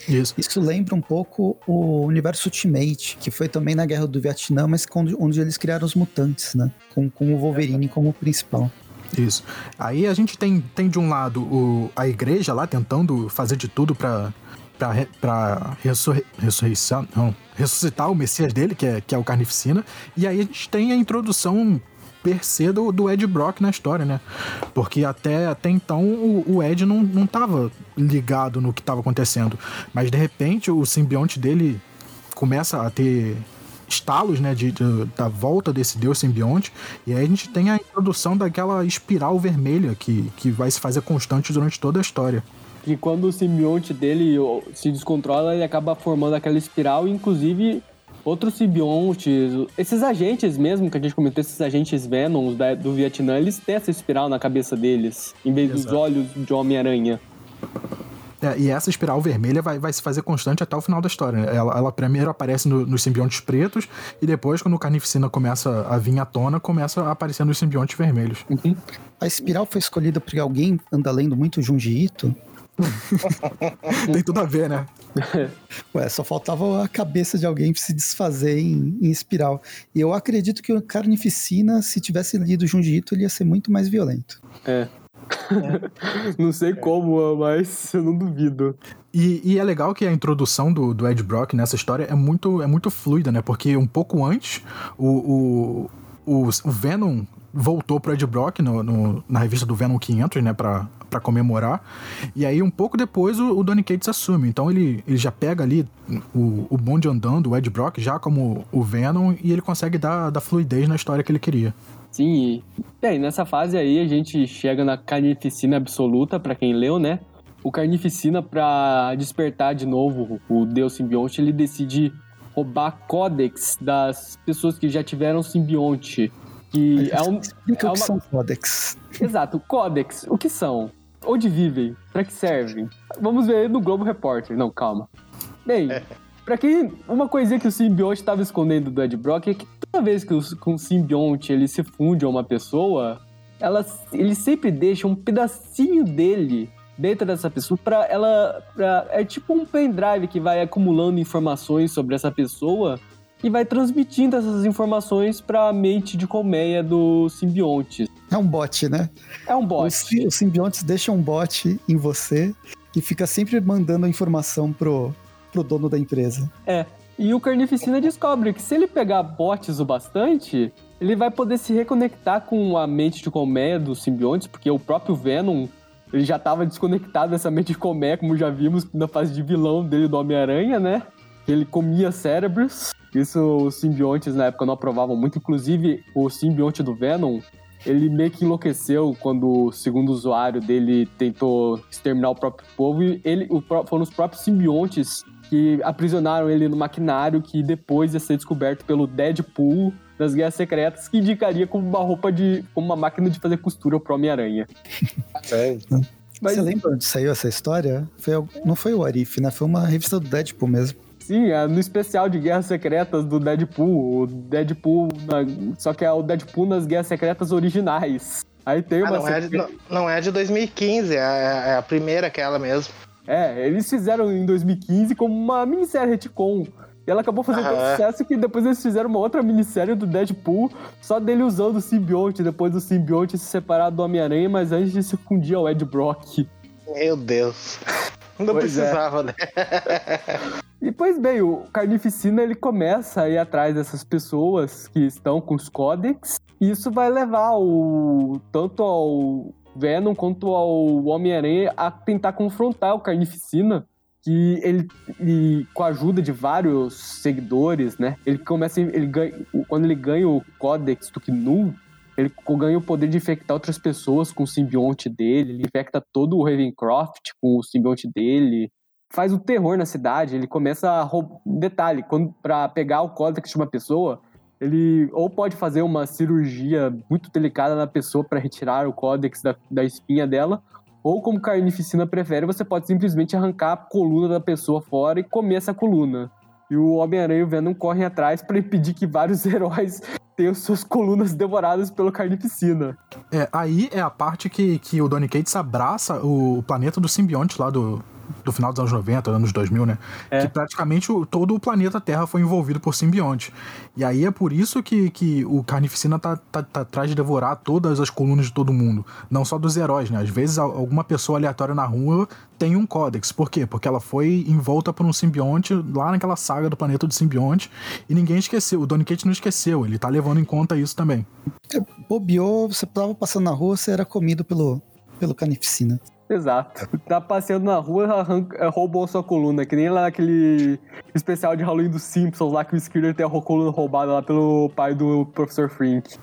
Isso. Isso lembra um pouco o universo Ultimate, que foi também na Guerra do Vietnã, mas onde eles criaram os mutantes, né? Com, com o Wolverine como principal. Isso. Aí a gente tem, tem de um lado o, a igreja lá tentando fazer de tudo para para ressurreição, não, ressuscitar o Messias dele, que é, que é o Carnificina. E aí a gente tem a introdução per se do, do Ed Brock na história, né? Porque até, até então o, o Ed não, não tava ligado no que estava acontecendo. Mas de repente o simbionte dele começa a ter estalos, né, de, de, da volta desse deus simbionte, e aí a gente tem a introdução daquela espiral vermelha que, que vai se fazer constante durante toda a história que quando o simbionte dele se descontrola, ele acaba formando aquela espiral, inclusive outros simbiontes, esses agentes mesmo que a gente comentou, esses agentes Venoms da, do Vietnã, eles têm essa espiral na cabeça deles, em vez Exato. dos olhos de Homem-Aranha. É, e essa espiral vermelha vai, vai se fazer constante até o final da história. Né? Ela, ela primeiro aparece no, nos simbiontes pretos e depois, quando o Carnificina começa a vir à tona, começa a aparecer nos simbiontes vermelhos. Uhum. A espiral foi escolhida porque alguém anda lendo muito Junji Ito Tem tudo a ver, né? Ué, só faltava a cabeça de alguém se desfazer em, em espiral. E eu acredito que o Carnificina, se tivesse lido Junji Ito, ele ia ser muito mais violento. É. é. não sei como, mas eu não duvido. E, e, é legal que a introdução do, do Ed Brock nessa história é muito, é muito fluida, né? Porque um pouco antes, o, o, o, o Venom voltou pro Ed Brock no, no, na revista do Venom 500, né, pra, pra comemorar. E aí, um pouco depois, o, o Donny Cates assume. Então, ele, ele já pega ali o, o bonde andando, o Ed Brock, já como o Venom, e ele consegue dar, dar fluidez na história que ele queria. Sim, e bem, nessa fase aí a gente chega na carnificina absoluta, para quem leu, né? O Carnificina, para despertar de novo o Deus simbionte, ele decide roubar códex das pessoas que já tiveram simbionte. Que é um. Explica é o que uma... são códex. Exato, códex. O que são? Onde vivem? Para que servem? Vamos ver no Globo Repórter. Não, calma. Bem. pra quem. Uma coisinha que o simbionte estava escondendo do Ed Brock é que toda vez que o, com o simbionte ele se funde a uma pessoa, ela, ele sempre deixa um pedacinho dele dentro dessa pessoa para ela. Pra, é tipo um pendrive que vai acumulando informações sobre essa pessoa e vai transmitindo essas informações para a mente de colmeia do simbionte. É um bot, né? É um bot. Os, os simbiontes deixam um bot em você e fica sempre mandando a informação pro, pro dono da empresa. É. E o Carnificina descobre que se ele pegar bots o bastante, ele vai poder se reconectar com a mente de colmeia dos simbiontes, porque o próprio Venom ele já estava desconectado dessa mente de colmeia, como já vimos na fase de vilão dele do Homem-Aranha, né? Ele comia cérebros. Isso os simbiontes na época não aprovavam muito. Inclusive, o simbionte do Venom, ele meio que enlouqueceu quando, segundo o usuário dele, tentou exterminar o próprio povo. E ele, o, foram os próprios simbiontes que aprisionaram ele no maquinário que depois ia ser descoberto pelo Deadpool das Guerras Secretas, que indicaria como uma roupa de. como uma máquina de fazer costura pro Homem-Aranha. É. Mas... Você lembra onde saiu essa história? Foi, não foi o Arif, né? Foi uma revista do Deadpool mesmo. Sim, é no especial de Guerras Secretas do Deadpool. O Deadpool. Na... Só que é o Deadpool nas Guerras Secretas originais. Aí tem uma. Ah, não, é de, não, não, é de 2015, é, é a primeira aquela mesmo. É, eles fizeram em 2015 como uma minissérie retcon. E ela acabou fazendo tanto sucesso que depois eles fizeram uma outra minissérie do Deadpool, só dele usando o simbionte, depois do simbionte se separar do Homem-Aranha, mas antes de se fundir ao Ed Brock. Meu Deus. Não pois é. precisava, é. né? e pois bem, o Carnificina ele começa a ir atrás dessas pessoas que estão com os códex, e isso vai levar o tanto ao Venom quanto ao Homem-Aranha a tentar confrontar o Carnificina que ele, ele, com a ajuda de vários seguidores, né? Ele começa, ele ganha, quando ele ganha o Codex do Knu, ele ganha o poder de infectar outras pessoas com o simbionte dele, ele infecta todo o Ravencroft com o simbionte dele, faz o terror na cidade, ele começa a roubar... Detalhe, quando para pegar o Codex de uma pessoa, ele ou pode fazer uma cirurgia muito delicada na pessoa para retirar o Codex da, da espinha dela, ou como carnificina prefere, você pode simplesmente arrancar a coluna da pessoa fora e comer essa coluna. E o Homem-Aranha e o Venom correm atrás para impedir que vários heróis tenham suas colunas devoradas pelo carnificina. É, aí é a parte que, que o Donny Cates abraça o planeta do simbionte lá do, do final dos anos 90, anos 2000, né? É. Que praticamente o, todo o planeta Terra foi envolvido por simbionte. E aí é por isso que, que o Carnificina tá, tá, tá atrás de devorar todas as colunas de todo mundo. Não só dos heróis, né? Às vezes alguma pessoa aleatória na rua tem um códex. Por quê? Porque ela foi envolta por um simbionte lá naquela saga do planeta do simbionte e ninguém esqueceu. O Donny Cates não esqueceu. Ele tá levando em conta isso também. É, bobeou, você tava passando na rua, você era comido pelo, pelo Carnificina. Exato. Tá passeando na rua, arranca, é, roubou sua coluna, que nem lá naquele especial de Halloween dos Simpsons, lá que o Skinner tem a coluna roubada lá pelo pai do Professor Frink.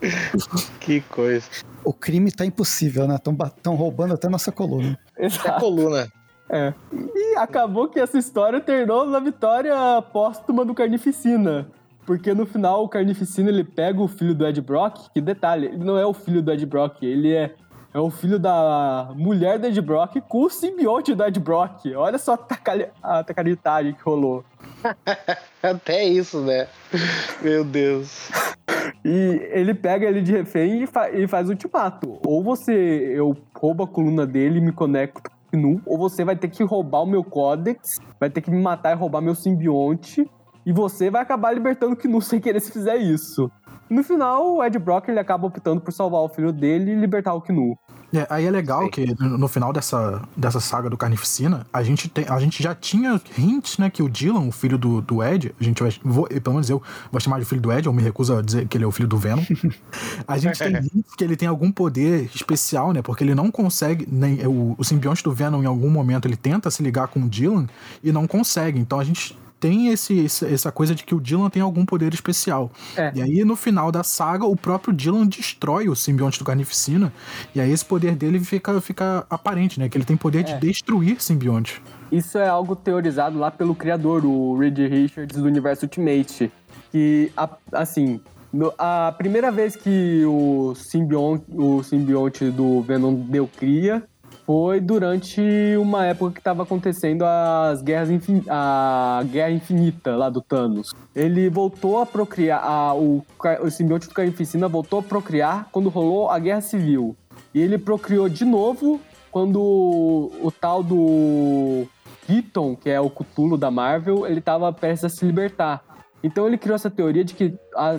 que coisa. O crime tá impossível, né? Estão roubando até nossa coluna. Exato. É coluna. É. E acabou que essa história terminou na vitória póstuma do Carnificina. Porque no final o Carnificina ele pega o filho do Ed Brock, que detalhe, ele não é o filho do Ed Brock, ele é é o filho da mulher do Ed Brock com o simbionte do Ed Brock. Olha só a tacaritagem que rolou. Até isso, né? Meu Deus. E ele pega ele de refém e, fa e faz o ultimato. Ou você, eu roubo a coluna dele e me conecto com o ou você vai ter que roubar o meu códex, vai ter que me matar e roubar meu simbionte, e você vai acabar libertando o Knu sem querer se fizer isso. No final, o Ed Brock ele acaba optando por salvar o filho dele e libertar o Knu. É, aí é legal Sim. que no final dessa, dessa saga do Carnificina, a gente, tem, a gente já tinha hints, né, que o Dylan, o filho do, do Ed, a gente vai, vou, pelo menos eu vou chamar de filho do Ed, eu me recuso a dizer que ele é o filho do Venom. a gente tem hints que ele tem algum poder especial, né, porque ele não consegue, nem o, o simbionte do Venom em algum momento ele tenta se ligar com o Dylan e não consegue. Então a gente tem esse, essa coisa de que o Dylan tem algum poder especial. É. E aí, no final da saga, o próprio Dylan destrói o simbionte do Carnificina. E aí, esse poder dele fica, fica aparente, né? Que ele tem poder é. de destruir simbionte. Isso é algo teorizado lá pelo criador, o Reed Richards, do universo Ultimate. Que, assim, a primeira vez que o simbionte, o simbionte do Venom deu cria, foi durante uma época que estava acontecendo as guerras infin... a Guerra Infinita lá do Thanos. Ele voltou a procriar, a, o, o simbionte do Carnificina voltou a procriar quando rolou a Guerra Civil. E ele procriou de novo quando o, o tal do Keaton, que é o Cthulhu da Marvel, ele estava prestes a se libertar. Então ele criou essa teoria de que a,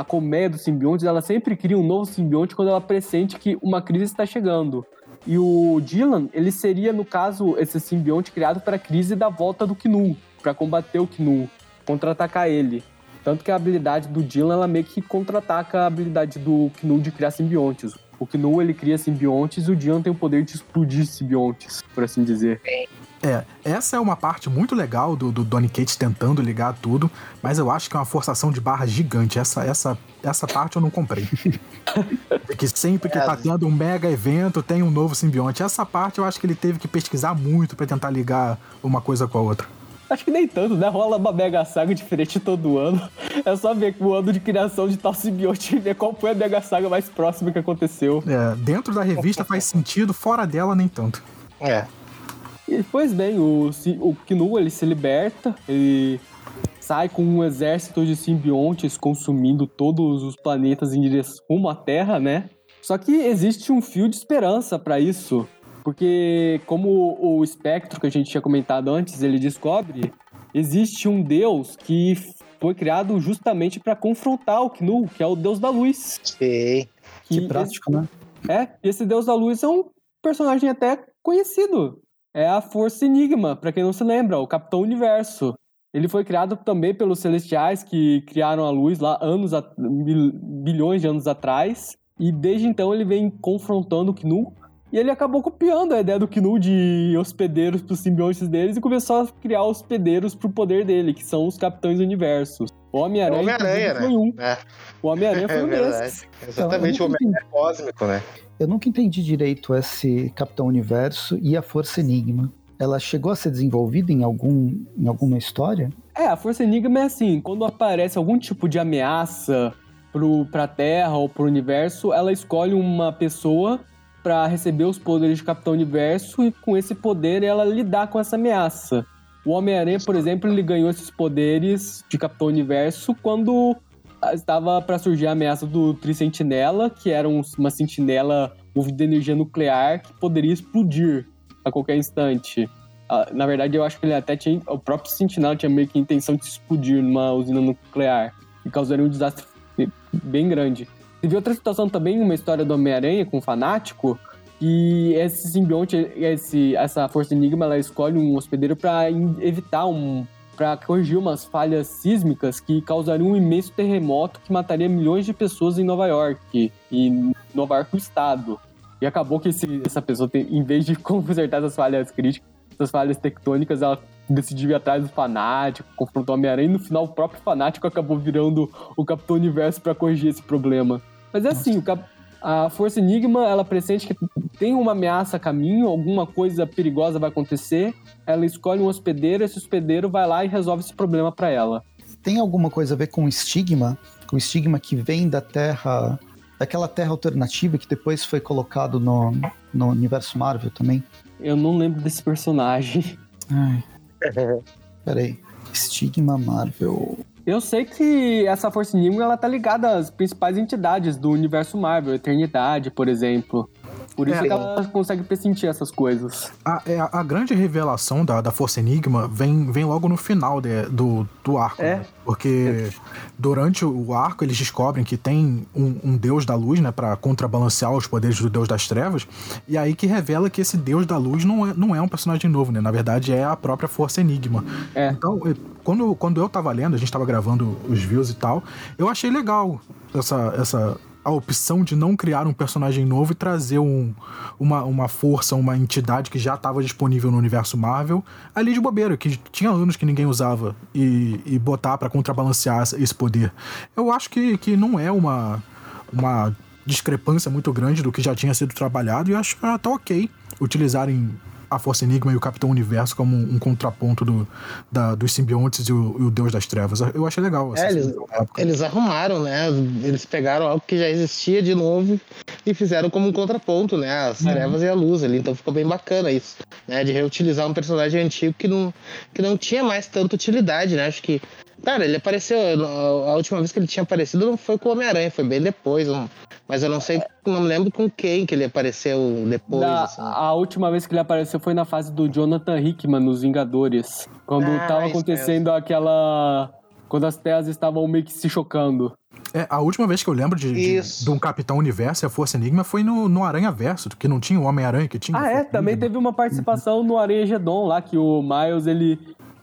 a colmeia dos simbiontes, ela sempre cria um novo simbionte quando ela pressente que uma crise está chegando. E o Dylan, ele seria, no caso, esse simbionte criado para a crise da volta do Knu, para combater o Knu, contra-atacar ele. Tanto que a habilidade do Dylan, ela meio que contra-ataca a habilidade do Knu de criar simbiontes. O Knu, ele cria simbiontes e o Dylan tem o poder de explodir simbiontes, por assim dizer. É, essa é uma parte muito legal do, do Donny Cates tentando ligar tudo, mas eu acho que é uma forçação de barra gigante. Essa, essa, essa parte eu não comprei. Porque sempre que tá tendo um mega evento, tem um novo simbionte. Essa parte eu acho que ele teve que pesquisar muito para tentar ligar uma coisa com a outra. Acho que nem tanto, né? Rola uma mega saga diferente todo ano. É só ver o ano de criação de tal simbionte e ver qual foi a mega saga mais próxima que aconteceu. É, dentro da revista faz sentido, fora dela nem tanto. É. E, pois bem, o, o Knu ele se liberta, ele sai com um exército de simbiontes consumindo todos os planetas em direção rumo à Terra, né? Só que existe um fio de esperança para isso, porque como o espectro que a gente tinha comentado antes, ele descobre, existe um deus que foi criado justamente para confrontar o Knu, que é o deus da luz. Que, que prático, esse, né? É, e esse deus da luz é um personagem até conhecido é a Força Enigma, para quem não se lembra, o Capitão Universo. Ele foi criado também pelos Celestiais que criaram a luz lá anos, a, bilhões de anos atrás. E desde então ele vem confrontando o Knu. E ele acabou copiando a ideia do Knu de hospedeiros para os simbiontes deles e começou a criar hospedeiros para o poder dele, que são os Capitães Universos. O Homem-Aranha Homem né? foi um. É. O Homem-Aranha foi é um desses. Exatamente, então, o Homem-Aranha cósmico, né? Eu nunca entendi direito esse Capitão Universo e a Força Enigma. Ela chegou a ser desenvolvida em, algum, em alguma história? É, a Força Enigma é assim, quando aparece algum tipo de ameaça pro, pra Terra ou pro universo, ela escolhe uma pessoa para receber os poderes de Capitão Universo e com esse poder ela lidar com essa ameaça. O Homem-Aranha, por exemplo, ele ganhou esses poderes de Capitão Universo quando estava para surgir a ameaça do Tricentinela, que era um, uma sentinela movida de energia nuclear que poderia explodir a qualquer instante. Ah, na verdade, eu acho que ele até tinha. O próprio Sentinela tinha meio que a intenção de explodir numa usina nuclear e causaria um desastre bem grande. Teve outra situação também, uma história do Homem-Aranha com o Fanático, que esse simbionte, esse, essa Força Enigma, ela escolhe um hospedeiro para evitar um para corrigir umas falhas sísmicas que causariam um imenso terremoto que mataria milhões de pessoas em Nova York e Nova York o estado. E acabou que esse, essa pessoa, em vez de consertar essas falhas críticas, essas falhas tectônicas, ela decidiu ir atrás do fanático, confrontou o Homem-Aranha e no final o próprio fanático acabou virando o Capitão Universo para corrigir esse problema. Mas é assim, a Força Enigma, ela pressente que tem uma ameaça a caminho, alguma coisa perigosa vai acontecer, ela escolhe um hospedeiro, esse hospedeiro vai lá e resolve esse problema para ela. Tem alguma coisa a ver com o estigma? Com o estigma que vem da Terra, daquela Terra alternativa que depois foi colocado no, no universo Marvel também? Eu não lembro desse personagem. Ai. Peraí. Estigma Marvel. Eu sei que essa Força Enigma ela tá ligada às principais entidades do universo Marvel, Eternidade, por exemplo. Por isso é, que ela consegue pressentir essas coisas. A, é, a, grande revelação da, da Força Enigma vem, vem logo no final de, do, do arco. É. Né? Porque durante o arco eles descobrem que tem um, um, deus da luz, né? Pra contrabalancear os poderes do deus das trevas. E aí que revela que esse deus da luz não é, não é um personagem novo, né? Na verdade é a própria Força Enigma. É. Então, quando, quando eu tava lendo, a gente tava gravando os views e tal, eu achei legal essa, essa a opção de não criar um personagem novo e trazer um, uma, uma força, uma entidade que já estava disponível no universo Marvel ali de bobeira, que tinha anos que ninguém usava, e, e botar para contrabalancear esse poder. Eu acho que, que não é uma, uma discrepância muito grande do que já tinha sido trabalhado e acho até ok utilizarem a Força Enigma e o Capitão Universo como um, um contraponto do, da, dos simbiontes e o, e o, Deus das Trevas. Eu achei legal. É, eles, eles, arrumaram, né? Eles pegaram algo que já existia de novo e fizeram como um contraponto, né? As uhum. trevas e a luz ali. Então ficou bem bacana isso, né? De reutilizar um personagem antigo que não, que não tinha mais tanta utilidade, né? Acho que Cara, ele apareceu. A última vez que ele tinha aparecido não foi com o Homem-Aranha, foi bem depois. Não, mas eu não sei, não me lembro com quem que ele apareceu depois. Na, assim. A última vez que ele apareceu foi na fase do Jonathan Hickman nos Vingadores. Quando ah, tava acontecendo mesmo. aquela. Quando as terras estavam meio que se chocando. É, a última vez que eu lembro de, de, de um Capitão Universo e a Força Enigma foi no, no Aranha Verso, que não tinha o Homem-Aranha que tinha. Ah, é? Também Enigma. teve uma participação no Aranha Gedon lá, que o Miles, ele,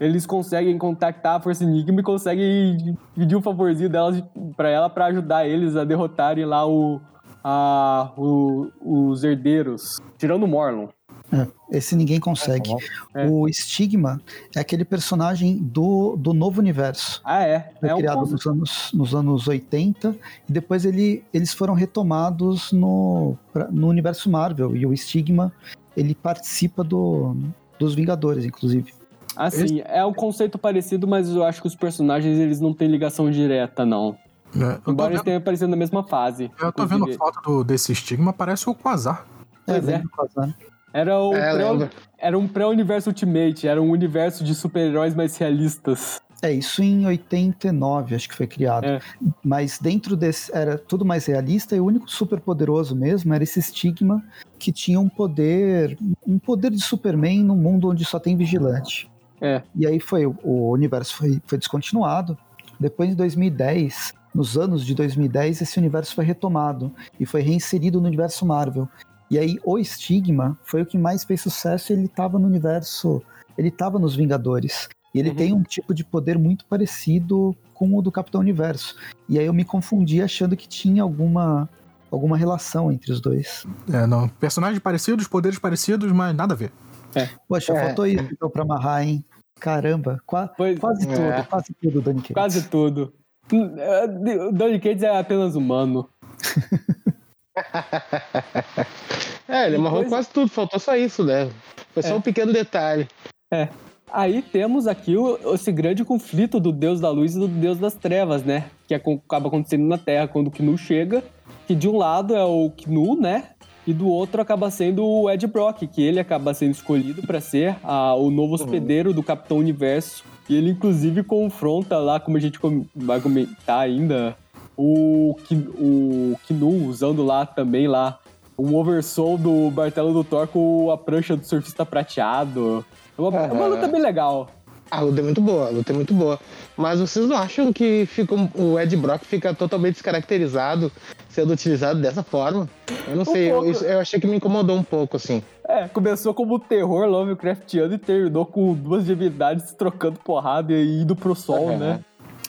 eles conseguem contactar a Força Enigma e conseguem pedir um favorzinho delas pra ela pra ajudar eles a derrotarem lá o, a, o- os herdeiros, tirando o Morlon. É, esse ninguém consegue. É. O Stigma é aquele personagem do, do novo universo. Ah, é? Foi É um criado cons- nos, anos, nos anos 80 e depois ele, eles foram retomados no, pra- no universo Marvel. E o Stigma, ele participa do, dos Vingadores, inclusive. Assim, é um conceito parecido, mas eu acho que os personagens eles não têm ligação direta, não. É, Embora eles vendo, tenham aparecido na mesma fase. eu tô vendo inclusive. foto do- desse estigma, parece o Quasar. Pois é. Quasar. Era, o É, pré- era um pré-universo Ultimate, era um universo de super-heróis mais realistas. É, isso em 89, acho que foi criado. É. Mas dentro desse, era tudo mais realista e o único super poderoso mesmo era esse estigma que tinha um poder, um poder de Superman num mundo onde só tem vigilante. É. E aí foi, o universo foi, foi descontinuado. Depois de 2010, nos anos de 2010, esse universo foi retomado e foi reinserido no universo Marvel. E aí o Stigma foi o que mais fez sucesso e ele estava no universo, ele estava nos Vingadores. E ele Uhum. tem um tipo de poder muito parecido com o do Capitão Universo. E aí eu me confundi achando que tinha alguma, alguma relação entre os dois. É, não. Personagens parecidos, poderes parecidos, mas nada a ver. Poxa, É. faltou isso então pra amarrar, hein? Caramba, qua- Pois- quase É. tudo, quase tudo, Dani Cates. Quase tudo. É, O Donny Cates é apenas humano. É, ele amarrou Depois- quase tudo, faltou só isso, né? Foi só É. um pequeno detalhe. Aí temos aqui o- esse grande conflito do Deus da Luz e do Deus das Trevas, né? Que acaba acontecendo na Terra quando o Knu chega. Que de um lado é o Knu, né? E do outro acaba sendo o Ed Brock, que ele acaba sendo escolhido para ser a- o novo hospedeiro do Capitão Universo. E ele, inclusive, confronta lá, como a gente com- vai comentar ainda, o, o Knu usando lá também lá um oversoul do martelo do Thor com a prancha do surfista prateado. É uma, é uma luta bem legal. A luta é muito boa, a luta é muito boa. Mas vocês não acham que fica o Ed Brock fica totalmente descaracterizado sendo utilizado dessa forma? Eu não Um sei, eu, eu achei que me incomodou um pouco, assim. É, começou como terror Lovecraftiano e terminou com duas divindades trocando porrada e indo pro sol, Aham. né?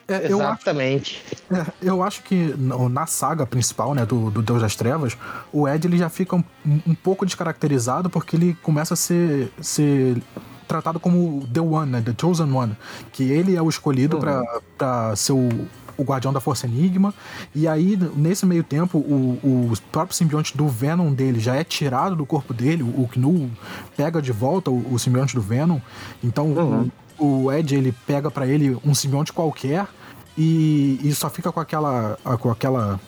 É, eu, acho, Exatamente. é, eu acho que na saga principal, né, do, do Deus das Trevas, o Ed ele já fica um, um pouco descaracterizado porque ele começa a ser, ser tratado como The One, né, The Chosen One, que ele é o escolhido pra para ser o, o guardião da Força Enigma. E aí, nesse meio tempo, o, o próprio simbionte do Venom dele já é tirado do corpo dele, o, Knu pega de volta o, o simbionte do Venom. Então, Uhum. o, o Ed ele pega pra ele um simbionte qualquer e, e só fica com aquela, com aquela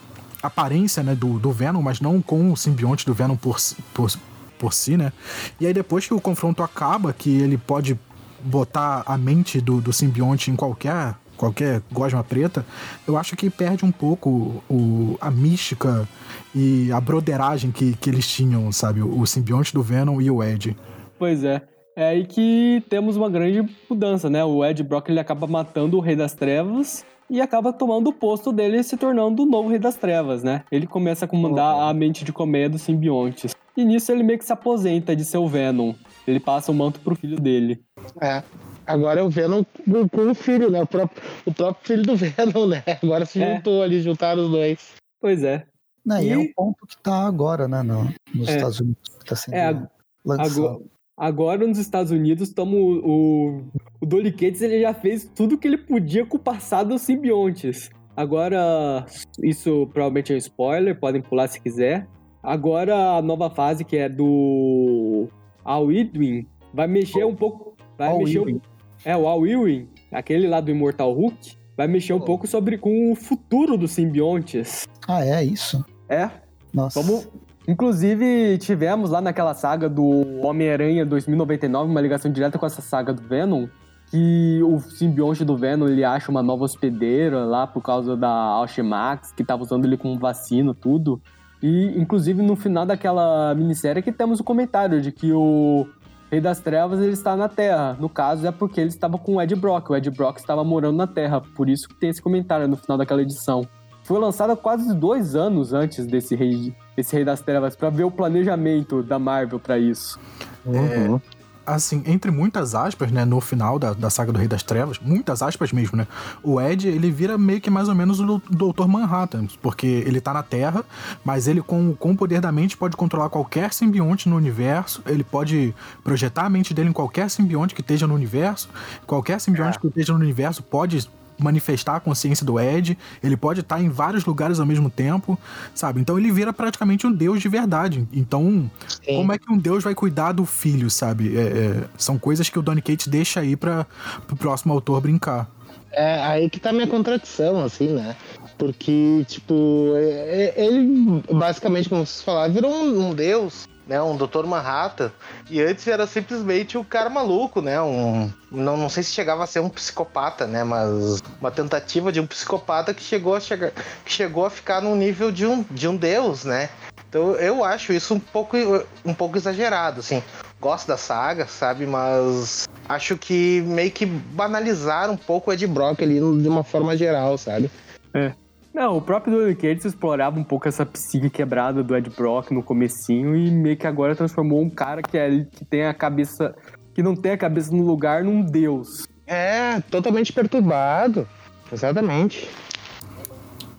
aparência né, do, do Venom, mas não com o simbionte do Venom por, si- por, por si, né? E aí depois que o confronto acaba, que ele pode botar a mente do, do simbionte em qualquer qualquer gosma preta, eu acho que perde um pouco o, a mística e a broderagem que, que eles tinham, sabe? O, o simbionte do Venom e o Ed. Pois é. É aí que temos uma grande mudança, né? O Ed Brock ele acaba matando o Rei das Trevas e acaba tomando o posto dele e se tornando o novo Rei das Trevas, né? Ele começa a comandar a mente de colmeia dos simbiontes. E nisso ele meio que se aposenta de ser o Venom. Ele passa o manto pro filho dele. É. Agora é o Venom com, com o filho, né? O próprio, o próprio filho do Venom, né? Agora se É. juntou ali, juntaram os dois. Pois é. Né, e é E- o ponto que tá agora, né, no, nos É. Estados Unidos, que tá sendo É, lançado. Agora, agora nos Estados Unidos, tamo, o, o Dolly Cates ele já fez tudo que ele podia com o passado dos simbiontes. Agora, isso provavelmente é um spoiler, podem pular se quiser. Agora a nova fase que é do Al Edwin vai mexer um pouco. Vai Al mexer um- é, o Al Ewing, aquele lá do Immortal Hulk, vai mexer um pouco sobre com o futuro dos simbiontes. Ah, é isso? É, Nossa. Vamos. Inclusive, tivemos lá naquela saga do Homem-Aranha 2099, uma ligação direta com essa saga do Venom, que o simbionte do Venom ele acha uma nova hospedeira lá por causa da Alchemax, que tava usando ele como vacina, tudo. E, inclusive, no final daquela minissérie que temos o comentário de que o Rei das Trevas ele está na Terra. No caso, é porque ele estava com o Ed Brock. O Ed Brock estava morando na Terra. Por isso que tem esse comentário no final daquela edição. Foi lançada quase dois anos antes desse Rei, desse Rei das Trevas, para ver o planejamento da Marvel para isso. É, assim, entre muitas aspas, né, no final da, da saga do Rei das Trevas, muitas aspas mesmo, né? O Ed, ele vira meio que mais ou menos o Doutor Manhattan, porque ele tá na Terra, mas ele com, com o poder da mente pode controlar qualquer simbionte no universo, ele pode projetar a mente dele em qualquer simbionte que esteja no universo, qualquer simbionte é. que esteja no universo pode manifestar a consciência do Ed, ele pode estar em vários lugares ao mesmo tempo, sabe? Então ele vira praticamente um deus de verdade. Então, Sim. como é que um deus vai cuidar do filho, sabe? É, é, são coisas que o Donny Cates deixa aí para o próximo autor brincar. É aí que tá a minha contradição, assim, né? Porque, tipo, é, é, ele basicamente, como vocês falaram, virou um, um deus né, um Dr. Manhattan, e antes era simplesmente o um cara maluco, né, um, não, não sei se chegava a ser um psicopata, né, mas uma tentativa de um psicopata que chegou a, chegar, que chegou a ficar no nível de um, de um deus, né, então eu acho isso um pouco, um pouco exagerado, assim, gosto da saga, sabe, mas acho que meio que banalizaram um pouco o Ed Brock ali de uma forma geral, sabe. É, não, o próprio Donny Cates explorava um pouco essa psique quebrada do Ed Brock no comecinho e meio que agora transformou um cara que, é, que tem a cabeça... que não tem a cabeça no lugar num deus. É, totalmente perturbado. Exatamente.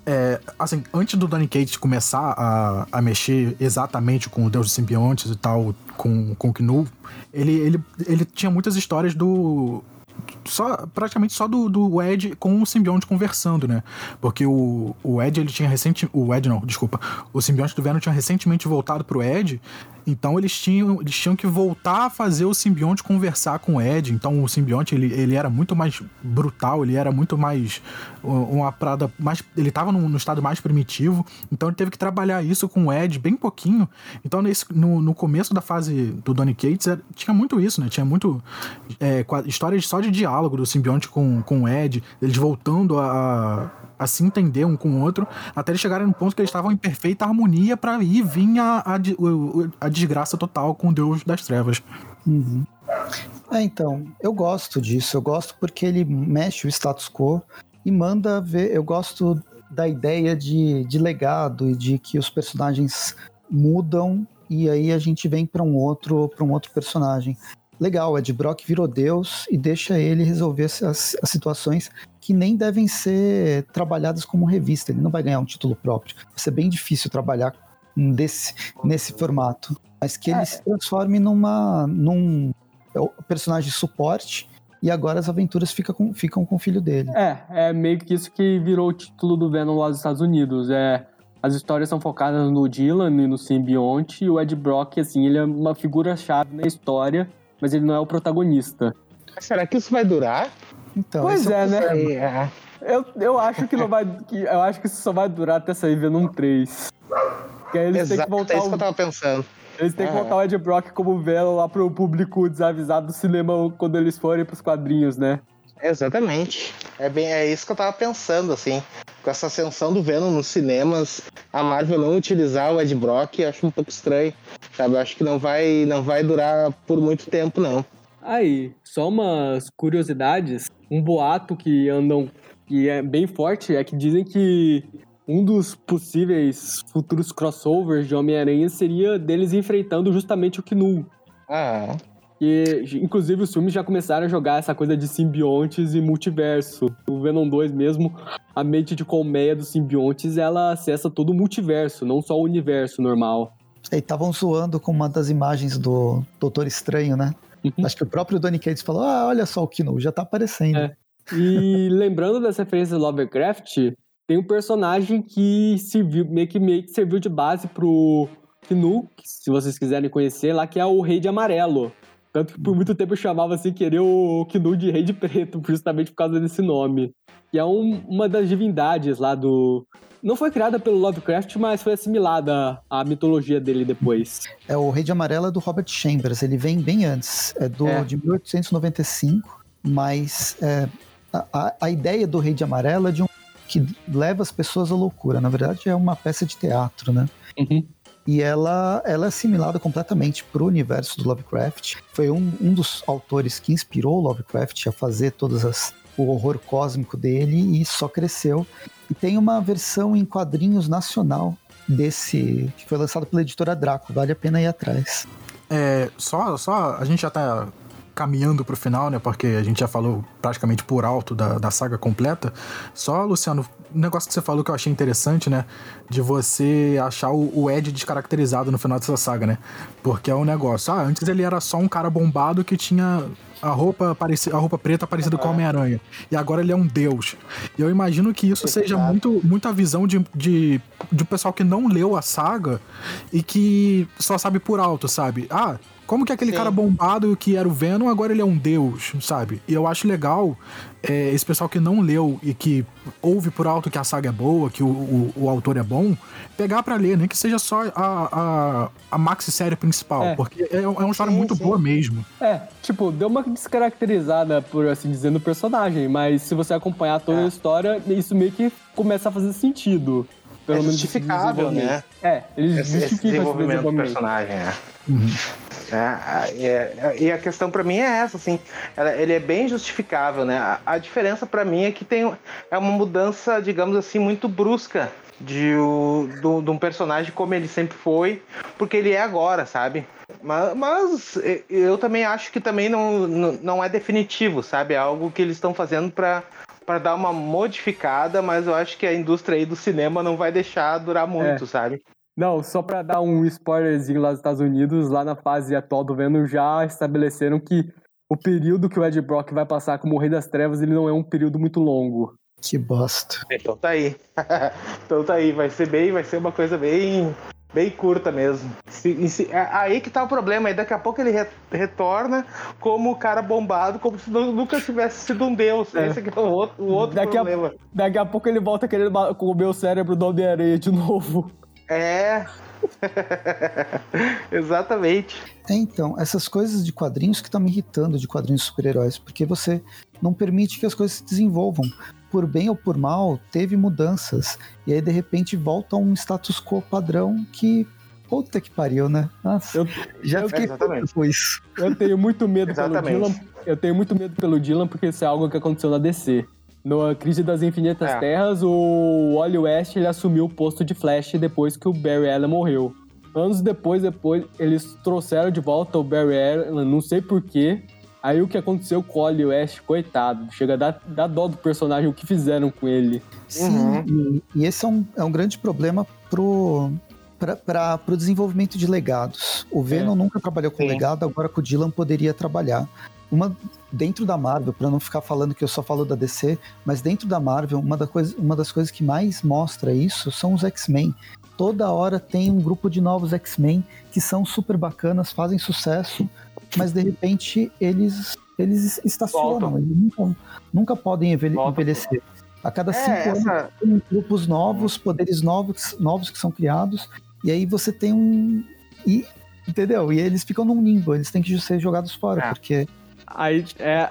É, assim, antes do Donny Cates começar a, a mexer exatamente com o Deus dos Simbiontes e tal, com, com o Knu, ele, ele, ele tinha muitas histórias do só, praticamente só do, do Ed com o simbionte conversando, né? Porque o, o Ed, ele tinha recente. O Ed não, desculpa. O simbionte do Venom tinha recentemente voltado pro Ed então eles tinham, eles tinham que voltar a fazer o simbionte conversar com o Ed. Então o simbionte ele, ele era muito mais brutal, ele era muito mais uma parada mais, ele estava no, no, estado mais primitivo. Então ele teve que trabalhar isso com o Ed bem pouquinho. Então nesse, no, no começo da fase do Donny Cates era, tinha muito isso, né? Tinha muito é, histórias só de diálogo do simbionte com, com o Ed, eles voltando a, a se entender um com o outro, até eles chegarem no ponto que eles estavam em perfeita harmonia para ir vir a, a, a, desgraça total com o Deus das Trevas. Uhum. É, então, eu gosto disso, eu gosto porque ele mexe o status quo e manda ver. Eu gosto da ideia de, de legado e de que os personagens mudam e aí a gente vem para um outro para um outro personagem. Legal, Ed Brock virou Deus e deixa ele resolver as, as situações que nem devem ser trabalhadas como revista. Ele não vai ganhar um título próprio. Vai ser bem difícil trabalhar desse, nesse formato. Mas que ele é. se transforme numa, num personagem suporte e agora as aventuras ficam com, ficam com o filho dele. É, é meio que isso que virou o título do Venom lá nos Estados Unidos. É, as histórias são focadas no Dylan e no simbionte, e o Ed Brock, assim, ele é uma figura-chave na história, mas ele não é o protagonista. Será que isso vai durar? Então, pois é, né? É. Eu, eu acho que não vai. Que, eu acho que isso só vai durar até sair Venom 3. Que aí eles Exato, têm que voltar. É isso que eu tava pensando. Eles têm que voltar o Ed Brock como Venom lá pro público desavisado do cinema quando eles forem pros quadrinhos, né? Exatamente. É bem é isso que eu tava pensando, assim. Com essa ascensão do Venom nos cinemas, a Marvel não utilizar o Ed Brock, eu acho um pouco estranho. Sabe? Eu acho que não vai, não vai durar por muito tempo, não. Aí, só umas curiosidades. Um boato que andam que é bem forte é que dizem que um dos possíveis futuros crossovers de Homem-Aranha seria deles enfrentando justamente o Knu. Ah. E, inclusive, os filmes já começaram a jogar essa coisa de simbiontes e multiverso. O Venom 2 mesmo, a mente de colmeia dos simbiontes, ela acessa todo o multiverso, não só o universo normal. E estavam zoando com uma das imagens do Doutor Estranho, né? Uhum. Acho que o próprio Donny Cates falou: ah, olha só o Kino, já tá aparecendo. É. E lembrando dessa referência de Lovecraft, tem um personagem que serviu, meio que, meio que serviu de base pro Knu, se vocês quiserem conhecer, lá que é o Rei de Amarelo. Tanto que por muito tempo eu chamava sem querer o Knu de Rei de Preto, justamente por causa desse nome. Que é um, uma das divindades lá do, não foi criada pelo Lovecraft, mas foi assimilada à mitologia dele depois. É o Rei de Amarelo é do Robert Chambers, ele vem bem antes, é do é. de 1895, mas é, a, a ideia do Rei de Amarelo é de um que leva as pessoas à loucura. Na verdade, é uma peça de teatro, né? Uhum. E ela, ela é assimilada completamente para o universo do Lovecraft. Foi um, um dos autores que inspirou o Lovecraft a fazer todas as o horror cósmico dele e só cresceu. E tem uma versão em quadrinhos nacional desse, que foi lançado pela editora Draco, vale a pena ir atrás. É, só, só a gente já tá caminhando pro final, né? Porque a gente já falou praticamente por alto da, da saga completa. Só, Luciano, um negócio que você falou que eu achei interessante, né? De você achar o, o Ed descaracterizado no final dessa saga, né? Porque é um negócio. Ah, antes ele era só um cara bombado que tinha a roupa, pareci, a roupa preta parecida com o Homem-Aranha. E agora ele é um deus. E eu imagino que isso seja muito, muito a visão de, de, de um pessoal que não leu a saga e que só sabe por alto, sabe? Ah, como que aquele Sim. cara bombado que era o Venom, agora ele é um deus, sabe? E eu acho legal é, esse pessoal que não leu e que ouve por alto que a saga é boa, que o, o, o autor é bom, pegar para ler, nem que seja só a, a, a maxi-série principal, é. porque é, é uma história sim, muito sim. boa mesmo. É, tipo, deu uma descaracterizada, por assim dizer, no personagem, mas se você acompanhar toda a é. história, isso meio que começa a fazer sentido. Pelo é justificável, né? É, eles esse, esse desenvolvimento do personagem, é. Uhum. É, é, e a questão para mim é essa, assim, ela, ele é bem justificável, né? A, a diferença para mim é que tem é uma mudança, digamos assim, muito brusca de, o, do, de um personagem como ele sempre foi, porque ele é agora, sabe? Mas, mas eu também acho que também não, não, não é definitivo, sabe? É algo que eles estão fazendo para para dar uma modificada, mas eu acho que a indústria aí do cinema não vai deixar durar muito, é. sabe? Não, só para dar um spoilerzinho lá dos Estados Unidos, lá na fase atual do Venom já estabeleceram que o período que o Ed Brock vai passar como o Rei das Trevas, ele não é um período muito longo. Que bosta. Então tá aí. então tá aí, vai ser bem, vai ser uma coisa bem bem curta mesmo. Se, se, é aí que tá o problema, aí daqui a pouco ele re, retorna como o cara bombado, como se nunca tivesse sido um deus. É. Esse aqui é o outro, o outro daqui problema. A, daqui a pouco ele volta querendo comer o cérebro do Homem-Aranha de novo. É. Exatamente. É, então, essas coisas de quadrinhos que estão me irritando de quadrinhos super-heróis, porque você não permite que as coisas se desenvolvam. Por bem ou por mal, teve mudanças. E aí, de repente, volta a um status quo padrão que. Puta que pariu, né? Nossa, eu, já eu, fiquei exatamente. com isso. Eu tenho muito medo pelo Dylan. Eu tenho muito medo pelo Dylan porque isso é algo que aconteceu na DC. Na Crise das Infinitas é. Terras, o Wally West ele assumiu o posto de Flash depois que o Barry Allen morreu. Anos depois, depois eles trouxeram de volta o Barry Allen, não sei porquê. Aí o que aconteceu com o Wally West, coitado, chega a dar, dar dó do personagem, o que fizeram com ele. Sim, uhum. e, e, esse é um, é um grande problema pro, para o desenvolvimento de legados. O Venom é. nunca trabalhou com Sim. legado, agora com o Dylan poderia trabalhar uma dentro da Marvel, para não ficar falando que eu só falo da DC, mas dentro da Marvel, uma, da coisa, uma das coisas que mais mostra isso são os X-Men. Toda hora tem um grupo de novos X-Men que são super bacanas, fazem sucesso, mas de repente eles eles estacionam, eles nunca, nunca podem envelhecer. A cada é, cinco essa... anos tem grupos novos, poderes novos, novos que são criados, e aí você tem um. E, entendeu? E eles ficam num limbo, eles têm que ser jogados fora, é. porque Aí é,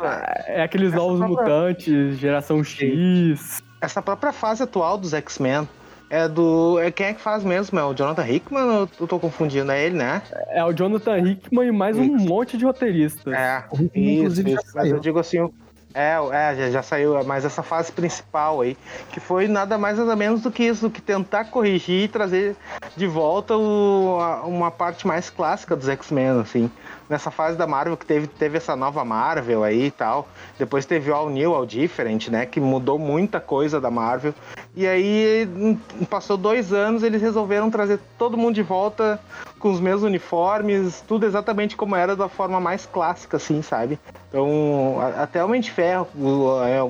é aqueles Essa novos própria... mutantes, geração X. Essa própria fase atual dos X-Men é do. É, quem é que faz mesmo? É o Jonathan Hickman ou eu tô confundindo? É ele, né? É o Jonathan Hickman e mais um monte de roteiristas. É, isso, isso. Mas eu digo assim, é, é já, já, saiu, mas essa fase principal aí, que foi nada mais nada menos do que isso, do que tentar corrigir e trazer de volta o, a, uma parte mais clássica dos X-Men, assim. Nessa fase da Marvel que teve, teve essa nova Marvel aí e tal. Depois teve o All New, All Different, né? Que mudou muita coisa da Marvel. E aí, passou dois anos, eles resolveram trazer todo mundo de volta com os mesmos uniformes, tudo exatamente como era da forma mais clássica, assim, sabe? Então, até o Mente de Ferro,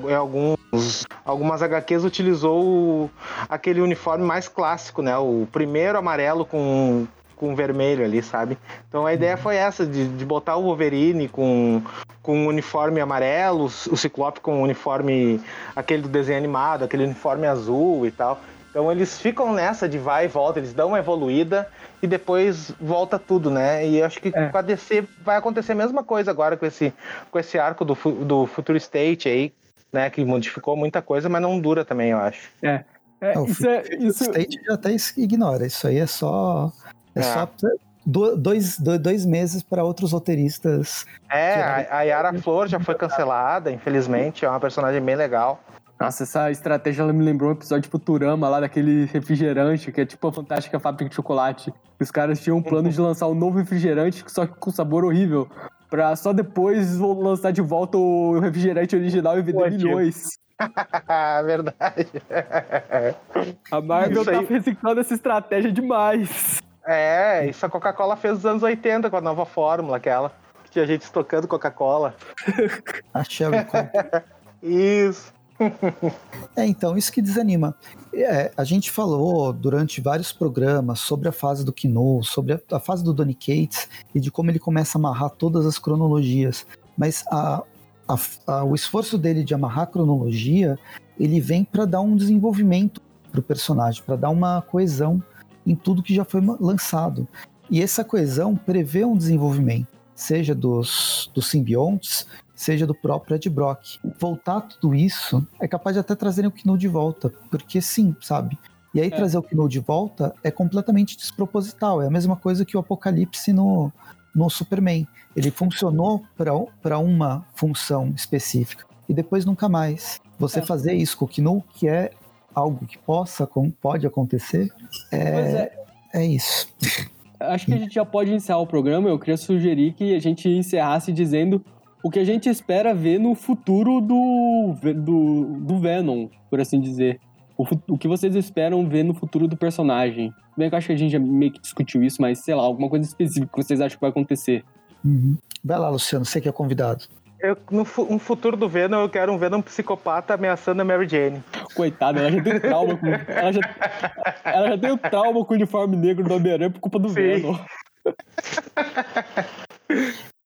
em alguns, algumas HQs, utilizou aquele uniforme mais clássico, né? O primeiro amarelo com, com vermelho ali, sabe? Então a ideia foi essa, de, de botar o Wolverine com, com um uniforme amarelo, o Ciclope com um uniforme, aquele do desenho animado, aquele uniforme azul e tal. Então eles ficam nessa de vai e volta, eles dão uma evoluída e depois volta tudo, né? E acho que é. com a DC vai acontecer a mesma coisa agora com esse, com esse arco do, do Future State aí, né? Que modificou muita coisa, mas não dura também, eu acho. É. é, é isso, é isso... State já até ignora, isso aí é só. É, é. só do- dois, do- dois meses para outros roteiristas. É, a, a Yara Flor já foi cancelada, infelizmente. É uma personagem bem legal. Nossa, essa estratégia ela me lembrou um episódio de Futurama lá daquele refrigerante, que é tipo a fantástica fábrica de chocolate. Os caras tinham um plano de lançar um novo refrigerante, só que com sabor horrível. Pra só depois lançar de volta o refrigerante original e vender Pô, milhões. Verdade. A Marvel Isso tá reciclando essa estratégia demais. É, isso a Coca-Cola fez nos anos 80 com a nova fórmula, aquela. Que tinha gente estocando Coca-Cola. A Sherry Coke. Isso. É, então, isso que desanima. É, a gente falou durante vários programas sobre a fase do Kino, sobre a, a fase do Donny Cates e de como ele começa a amarrar todas as cronologias. Mas a- a- o esforço dele de amarrar a cronologia, ele vem para dar um desenvolvimento para o personagem, para dar uma coesão em tudo que já foi lançado. E essa coesão prevê um desenvolvimento, seja dos, dos simbiontes, seja do próprio Ed Brock. Voltar tudo isso é capaz de até trazerem o Kino de volta, porque sim, sabe? E aí É. trazer o Kino de volta é completamente desproposital, é a mesma coisa que o Apocalipse no, no Superman. Ele funcionou para uma função específica e depois nunca mais. Você É. fazer isso com o Kino, que é algo que possa, pode acontecer, é, é. é isso. Acho que a gente já pode encerrar o programa. Eu queria sugerir que a gente encerrasse dizendo o que a gente espera ver no futuro do, do, do Venom, por assim dizer. O, o que vocês esperam ver no futuro do personagem. Bem que eu acho que a gente já meio que discutiu isso, mas sei lá, alguma coisa específica que vocês acham que vai acontecer. Uhum. Vai lá, Luciano, você que é convidado. Eu, no fu- um futuro do Venom, eu quero um Venom psicopata ameaçando a Mary Jane. Coitada, ela já tem trauma com. Ela já, ela já tem o trauma com o uniforme negro do Homem-Aranha por culpa do Sim. Venom.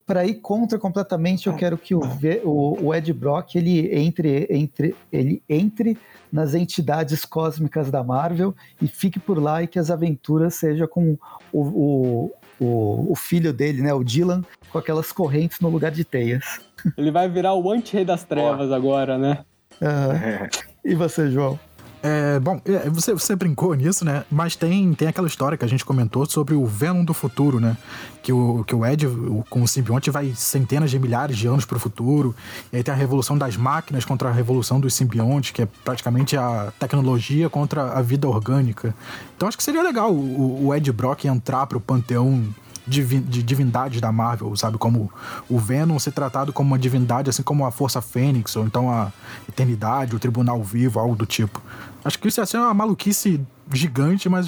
para ir contra completamente, eu quero que o, V- o, o Ed Brock ele entre, entre, ele entre nas entidades cósmicas da Marvel e fique por lá e que as aventuras sejam com o, o, o, o filho dele, né, o Dylan, com aquelas correntes no lugar de teias. Ele vai virar o anti-rei das trevas agora, né? Aham. E você, João? É, bom, é, você, você brincou nisso, né? Mas tem, tem aquela história que a gente comentou sobre o Venom do futuro, né? Que o, que o Ed, o- com o simbionte, vai centenas de milhares de anos pro futuro. E aí tem a revolução das máquinas contra a revolução dos simbiontes, que é praticamente a tecnologia contra a vida orgânica. Então acho que seria legal o, o Ed Brock entrar pro panteão de divindades da Marvel, sabe? Como o Venom ser tratado como uma divindade, assim como a Força Fênix, ou então a Eternidade, o Tribunal Vivo, algo do tipo. Acho que isso ia ser uma maluquice gigante, mas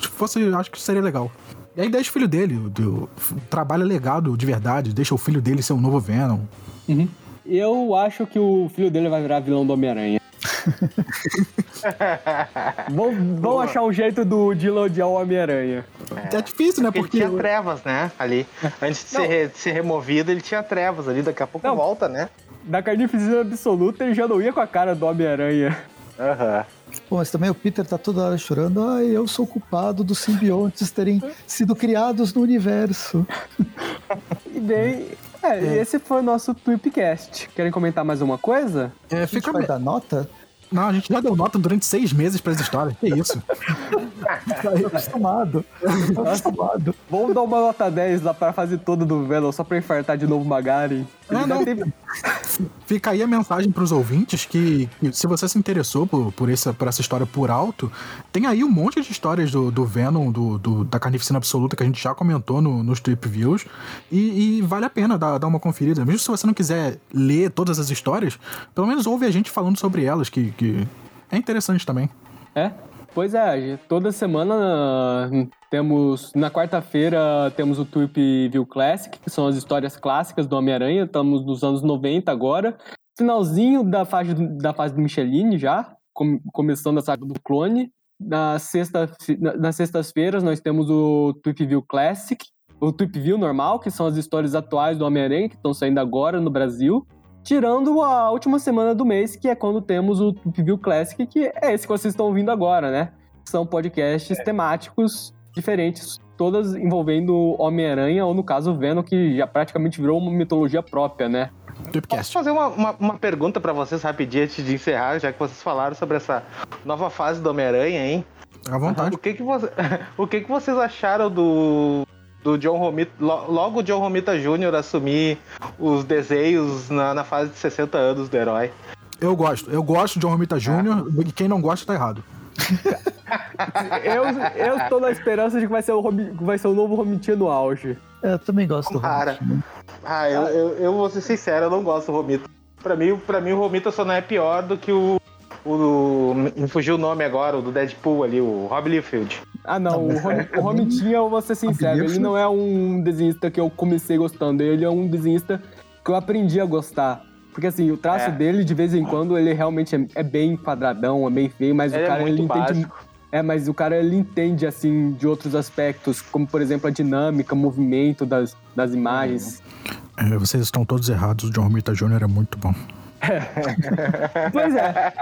se fosse, acho que seria legal. E aí deixa o filho dele, o, o, trabalha legado de verdade, deixa o filho dele ser o novo Venom. Eu acho que o filho dele vai virar vilão do Homem-Aranha. vão, vão achar um jeito do Dylan odiar o Homem-Aranha. É, difícil, né? Porque ele Porque tinha trevas, né? Ali. Antes de ser, de ser removido, ele tinha trevas ali. Daqui a pouco Não. volta, né? Da carnificina absoluta, ele já não ia com a cara do Homem-Aranha. Aham. Pô, mas também o Peter tá toda hora chorando. Ai, eu sou culpado dos simbiontes terem sido criados no universo. E bem, é, esse foi o nosso Tweepcast. Querem comentar mais uma coisa? é, A gente fica. vai dar nota? Não, a gente já deu nota durante seis meses pra essa história. Que isso? Tá acostumado. Tá acostumado. Vamos dar uma nota 10 lá pra fase toda do Venom, só pra infartar de novo o Magari. É, não. Fica aí a mensagem pros ouvintes que, que se você se interessou por, por, essa, por essa história por alto, tem aí um monte de histórias do, do Venom, do, do- da Carnificina Absoluta, que a gente já comentou no- nos Trip Views, e, e vale a pena dar, dar uma conferida. Mesmo se você não quiser ler todas as histórias, pelo menos ouve a gente falando sobre elas, que, que é interessante também. É? Pois é, toda semana ah, temos. Na quarta-feira temos o Tweep View Classic, que são as histórias clássicas do Homem-Aranha. Estamos nos anos 90 agora. Finalzinho da fase, da fase do Micheline já, com- começando a saga do clone. Na sexta, na- nas sextas-feiras nós temos o Tweep View Classic, o Tweep View normal, que são as histórias atuais do Homem-Aranha, que estão saindo agora no Brasil. Tirando a última semana do mês, que é quando temos o View Classic, que é esse que vocês estão ouvindo agora, né? São podcasts temáticos diferentes, todas envolvendo o Homem-Aranha, ou no caso Venom, que já praticamente virou uma mitologia própria, né? Posso fazer uma, uma, uma pergunta pra vocês rapidinho antes de encerrar, já que vocês falaram sobre essa nova fase do Homem-Aranha, hein? À vontade. O que que, você, o que que vocês acharam do do John Romita. Logo o John Romita Jr. assumir os desenhos na, na fase de 60 anos do herói. Eu gosto. Eu gosto de John Romita Jr. e quem não gosta tá errado. eu, eu tô na esperança de que vai ser o, vai ser o novo Romitinha no auge. Eu também gosto do Cara. Ah, eu, eu, eu vou ser sincero, eu não gosto do Romita. Pra mim, pra mim o Romita só não é pior do que o. o me fugiu o nome agora, o do Deadpool ali, o Rob Liefeld. Ah, não, o, Rom, o Romitinha, eu vou ser sincero, ele não é um desenhista que eu comecei gostando, ele é um desenhista que eu aprendi a gostar. Porque assim, o traço é. dele, de vez em quando, ele realmente é, é bem quadradão, é bem feio, mas ele o é cara, é ele entende. Básico. É, mas o cara, ele entende, assim, de outros aspectos, como, por exemplo, a dinâmica, o movimento das, das imagens. É, vocês estão todos errados, o John Romita Jr. é muito bom. pois é.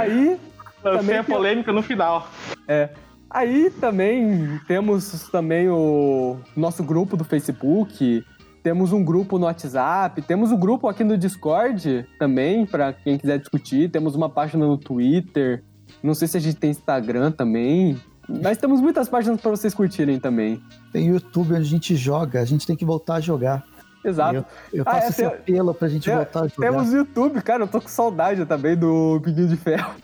Aí. Lancei a polêmica no final. É. Aí também temos também o nosso grupo do Facebook, temos um grupo no WhatsApp, temos um grupo aqui no Discord também, para quem quiser discutir, temos uma página no Twitter, não sei se a gente tem Instagram também, mas temos muitas páginas para vocês curtirem também. Tem YouTube onde a gente joga, a gente tem que voltar a jogar. Exato. Eu, eu faço ah, é, esse tem, apelo pra gente tem, voltar a jogar. Temos YouTube, cara, eu tô com saudade também do Pinguinho de Ferro.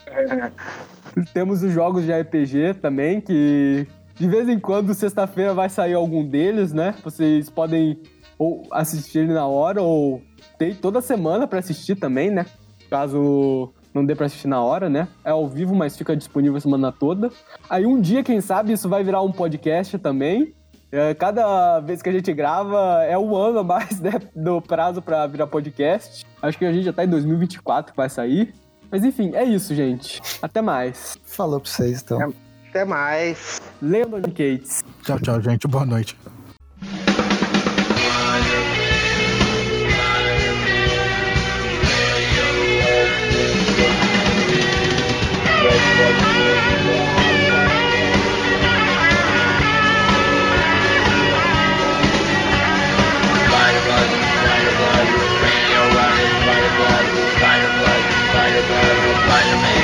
temos os jogos de RPG também, que de vez em quando, sexta-feira, vai sair algum deles, né? Vocês podem ou assistir na hora, ou tem toda semana para assistir também, né? Caso não dê pra assistir na hora, né? É ao vivo, mas fica disponível a semana toda. Aí um dia, quem sabe, isso vai virar um podcast também. É, cada vez que a gente grava é um ano a mais né, do prazo para virar podcast. Acho que a gente já tá em 2024 que vai sair. Mas enfim, é isso, gente. Até mais. Falou pra vocês, então. Até, mais. Leandro Cates. Tchau, tchau, gente. Boa noite. Thank you. Pleasure me.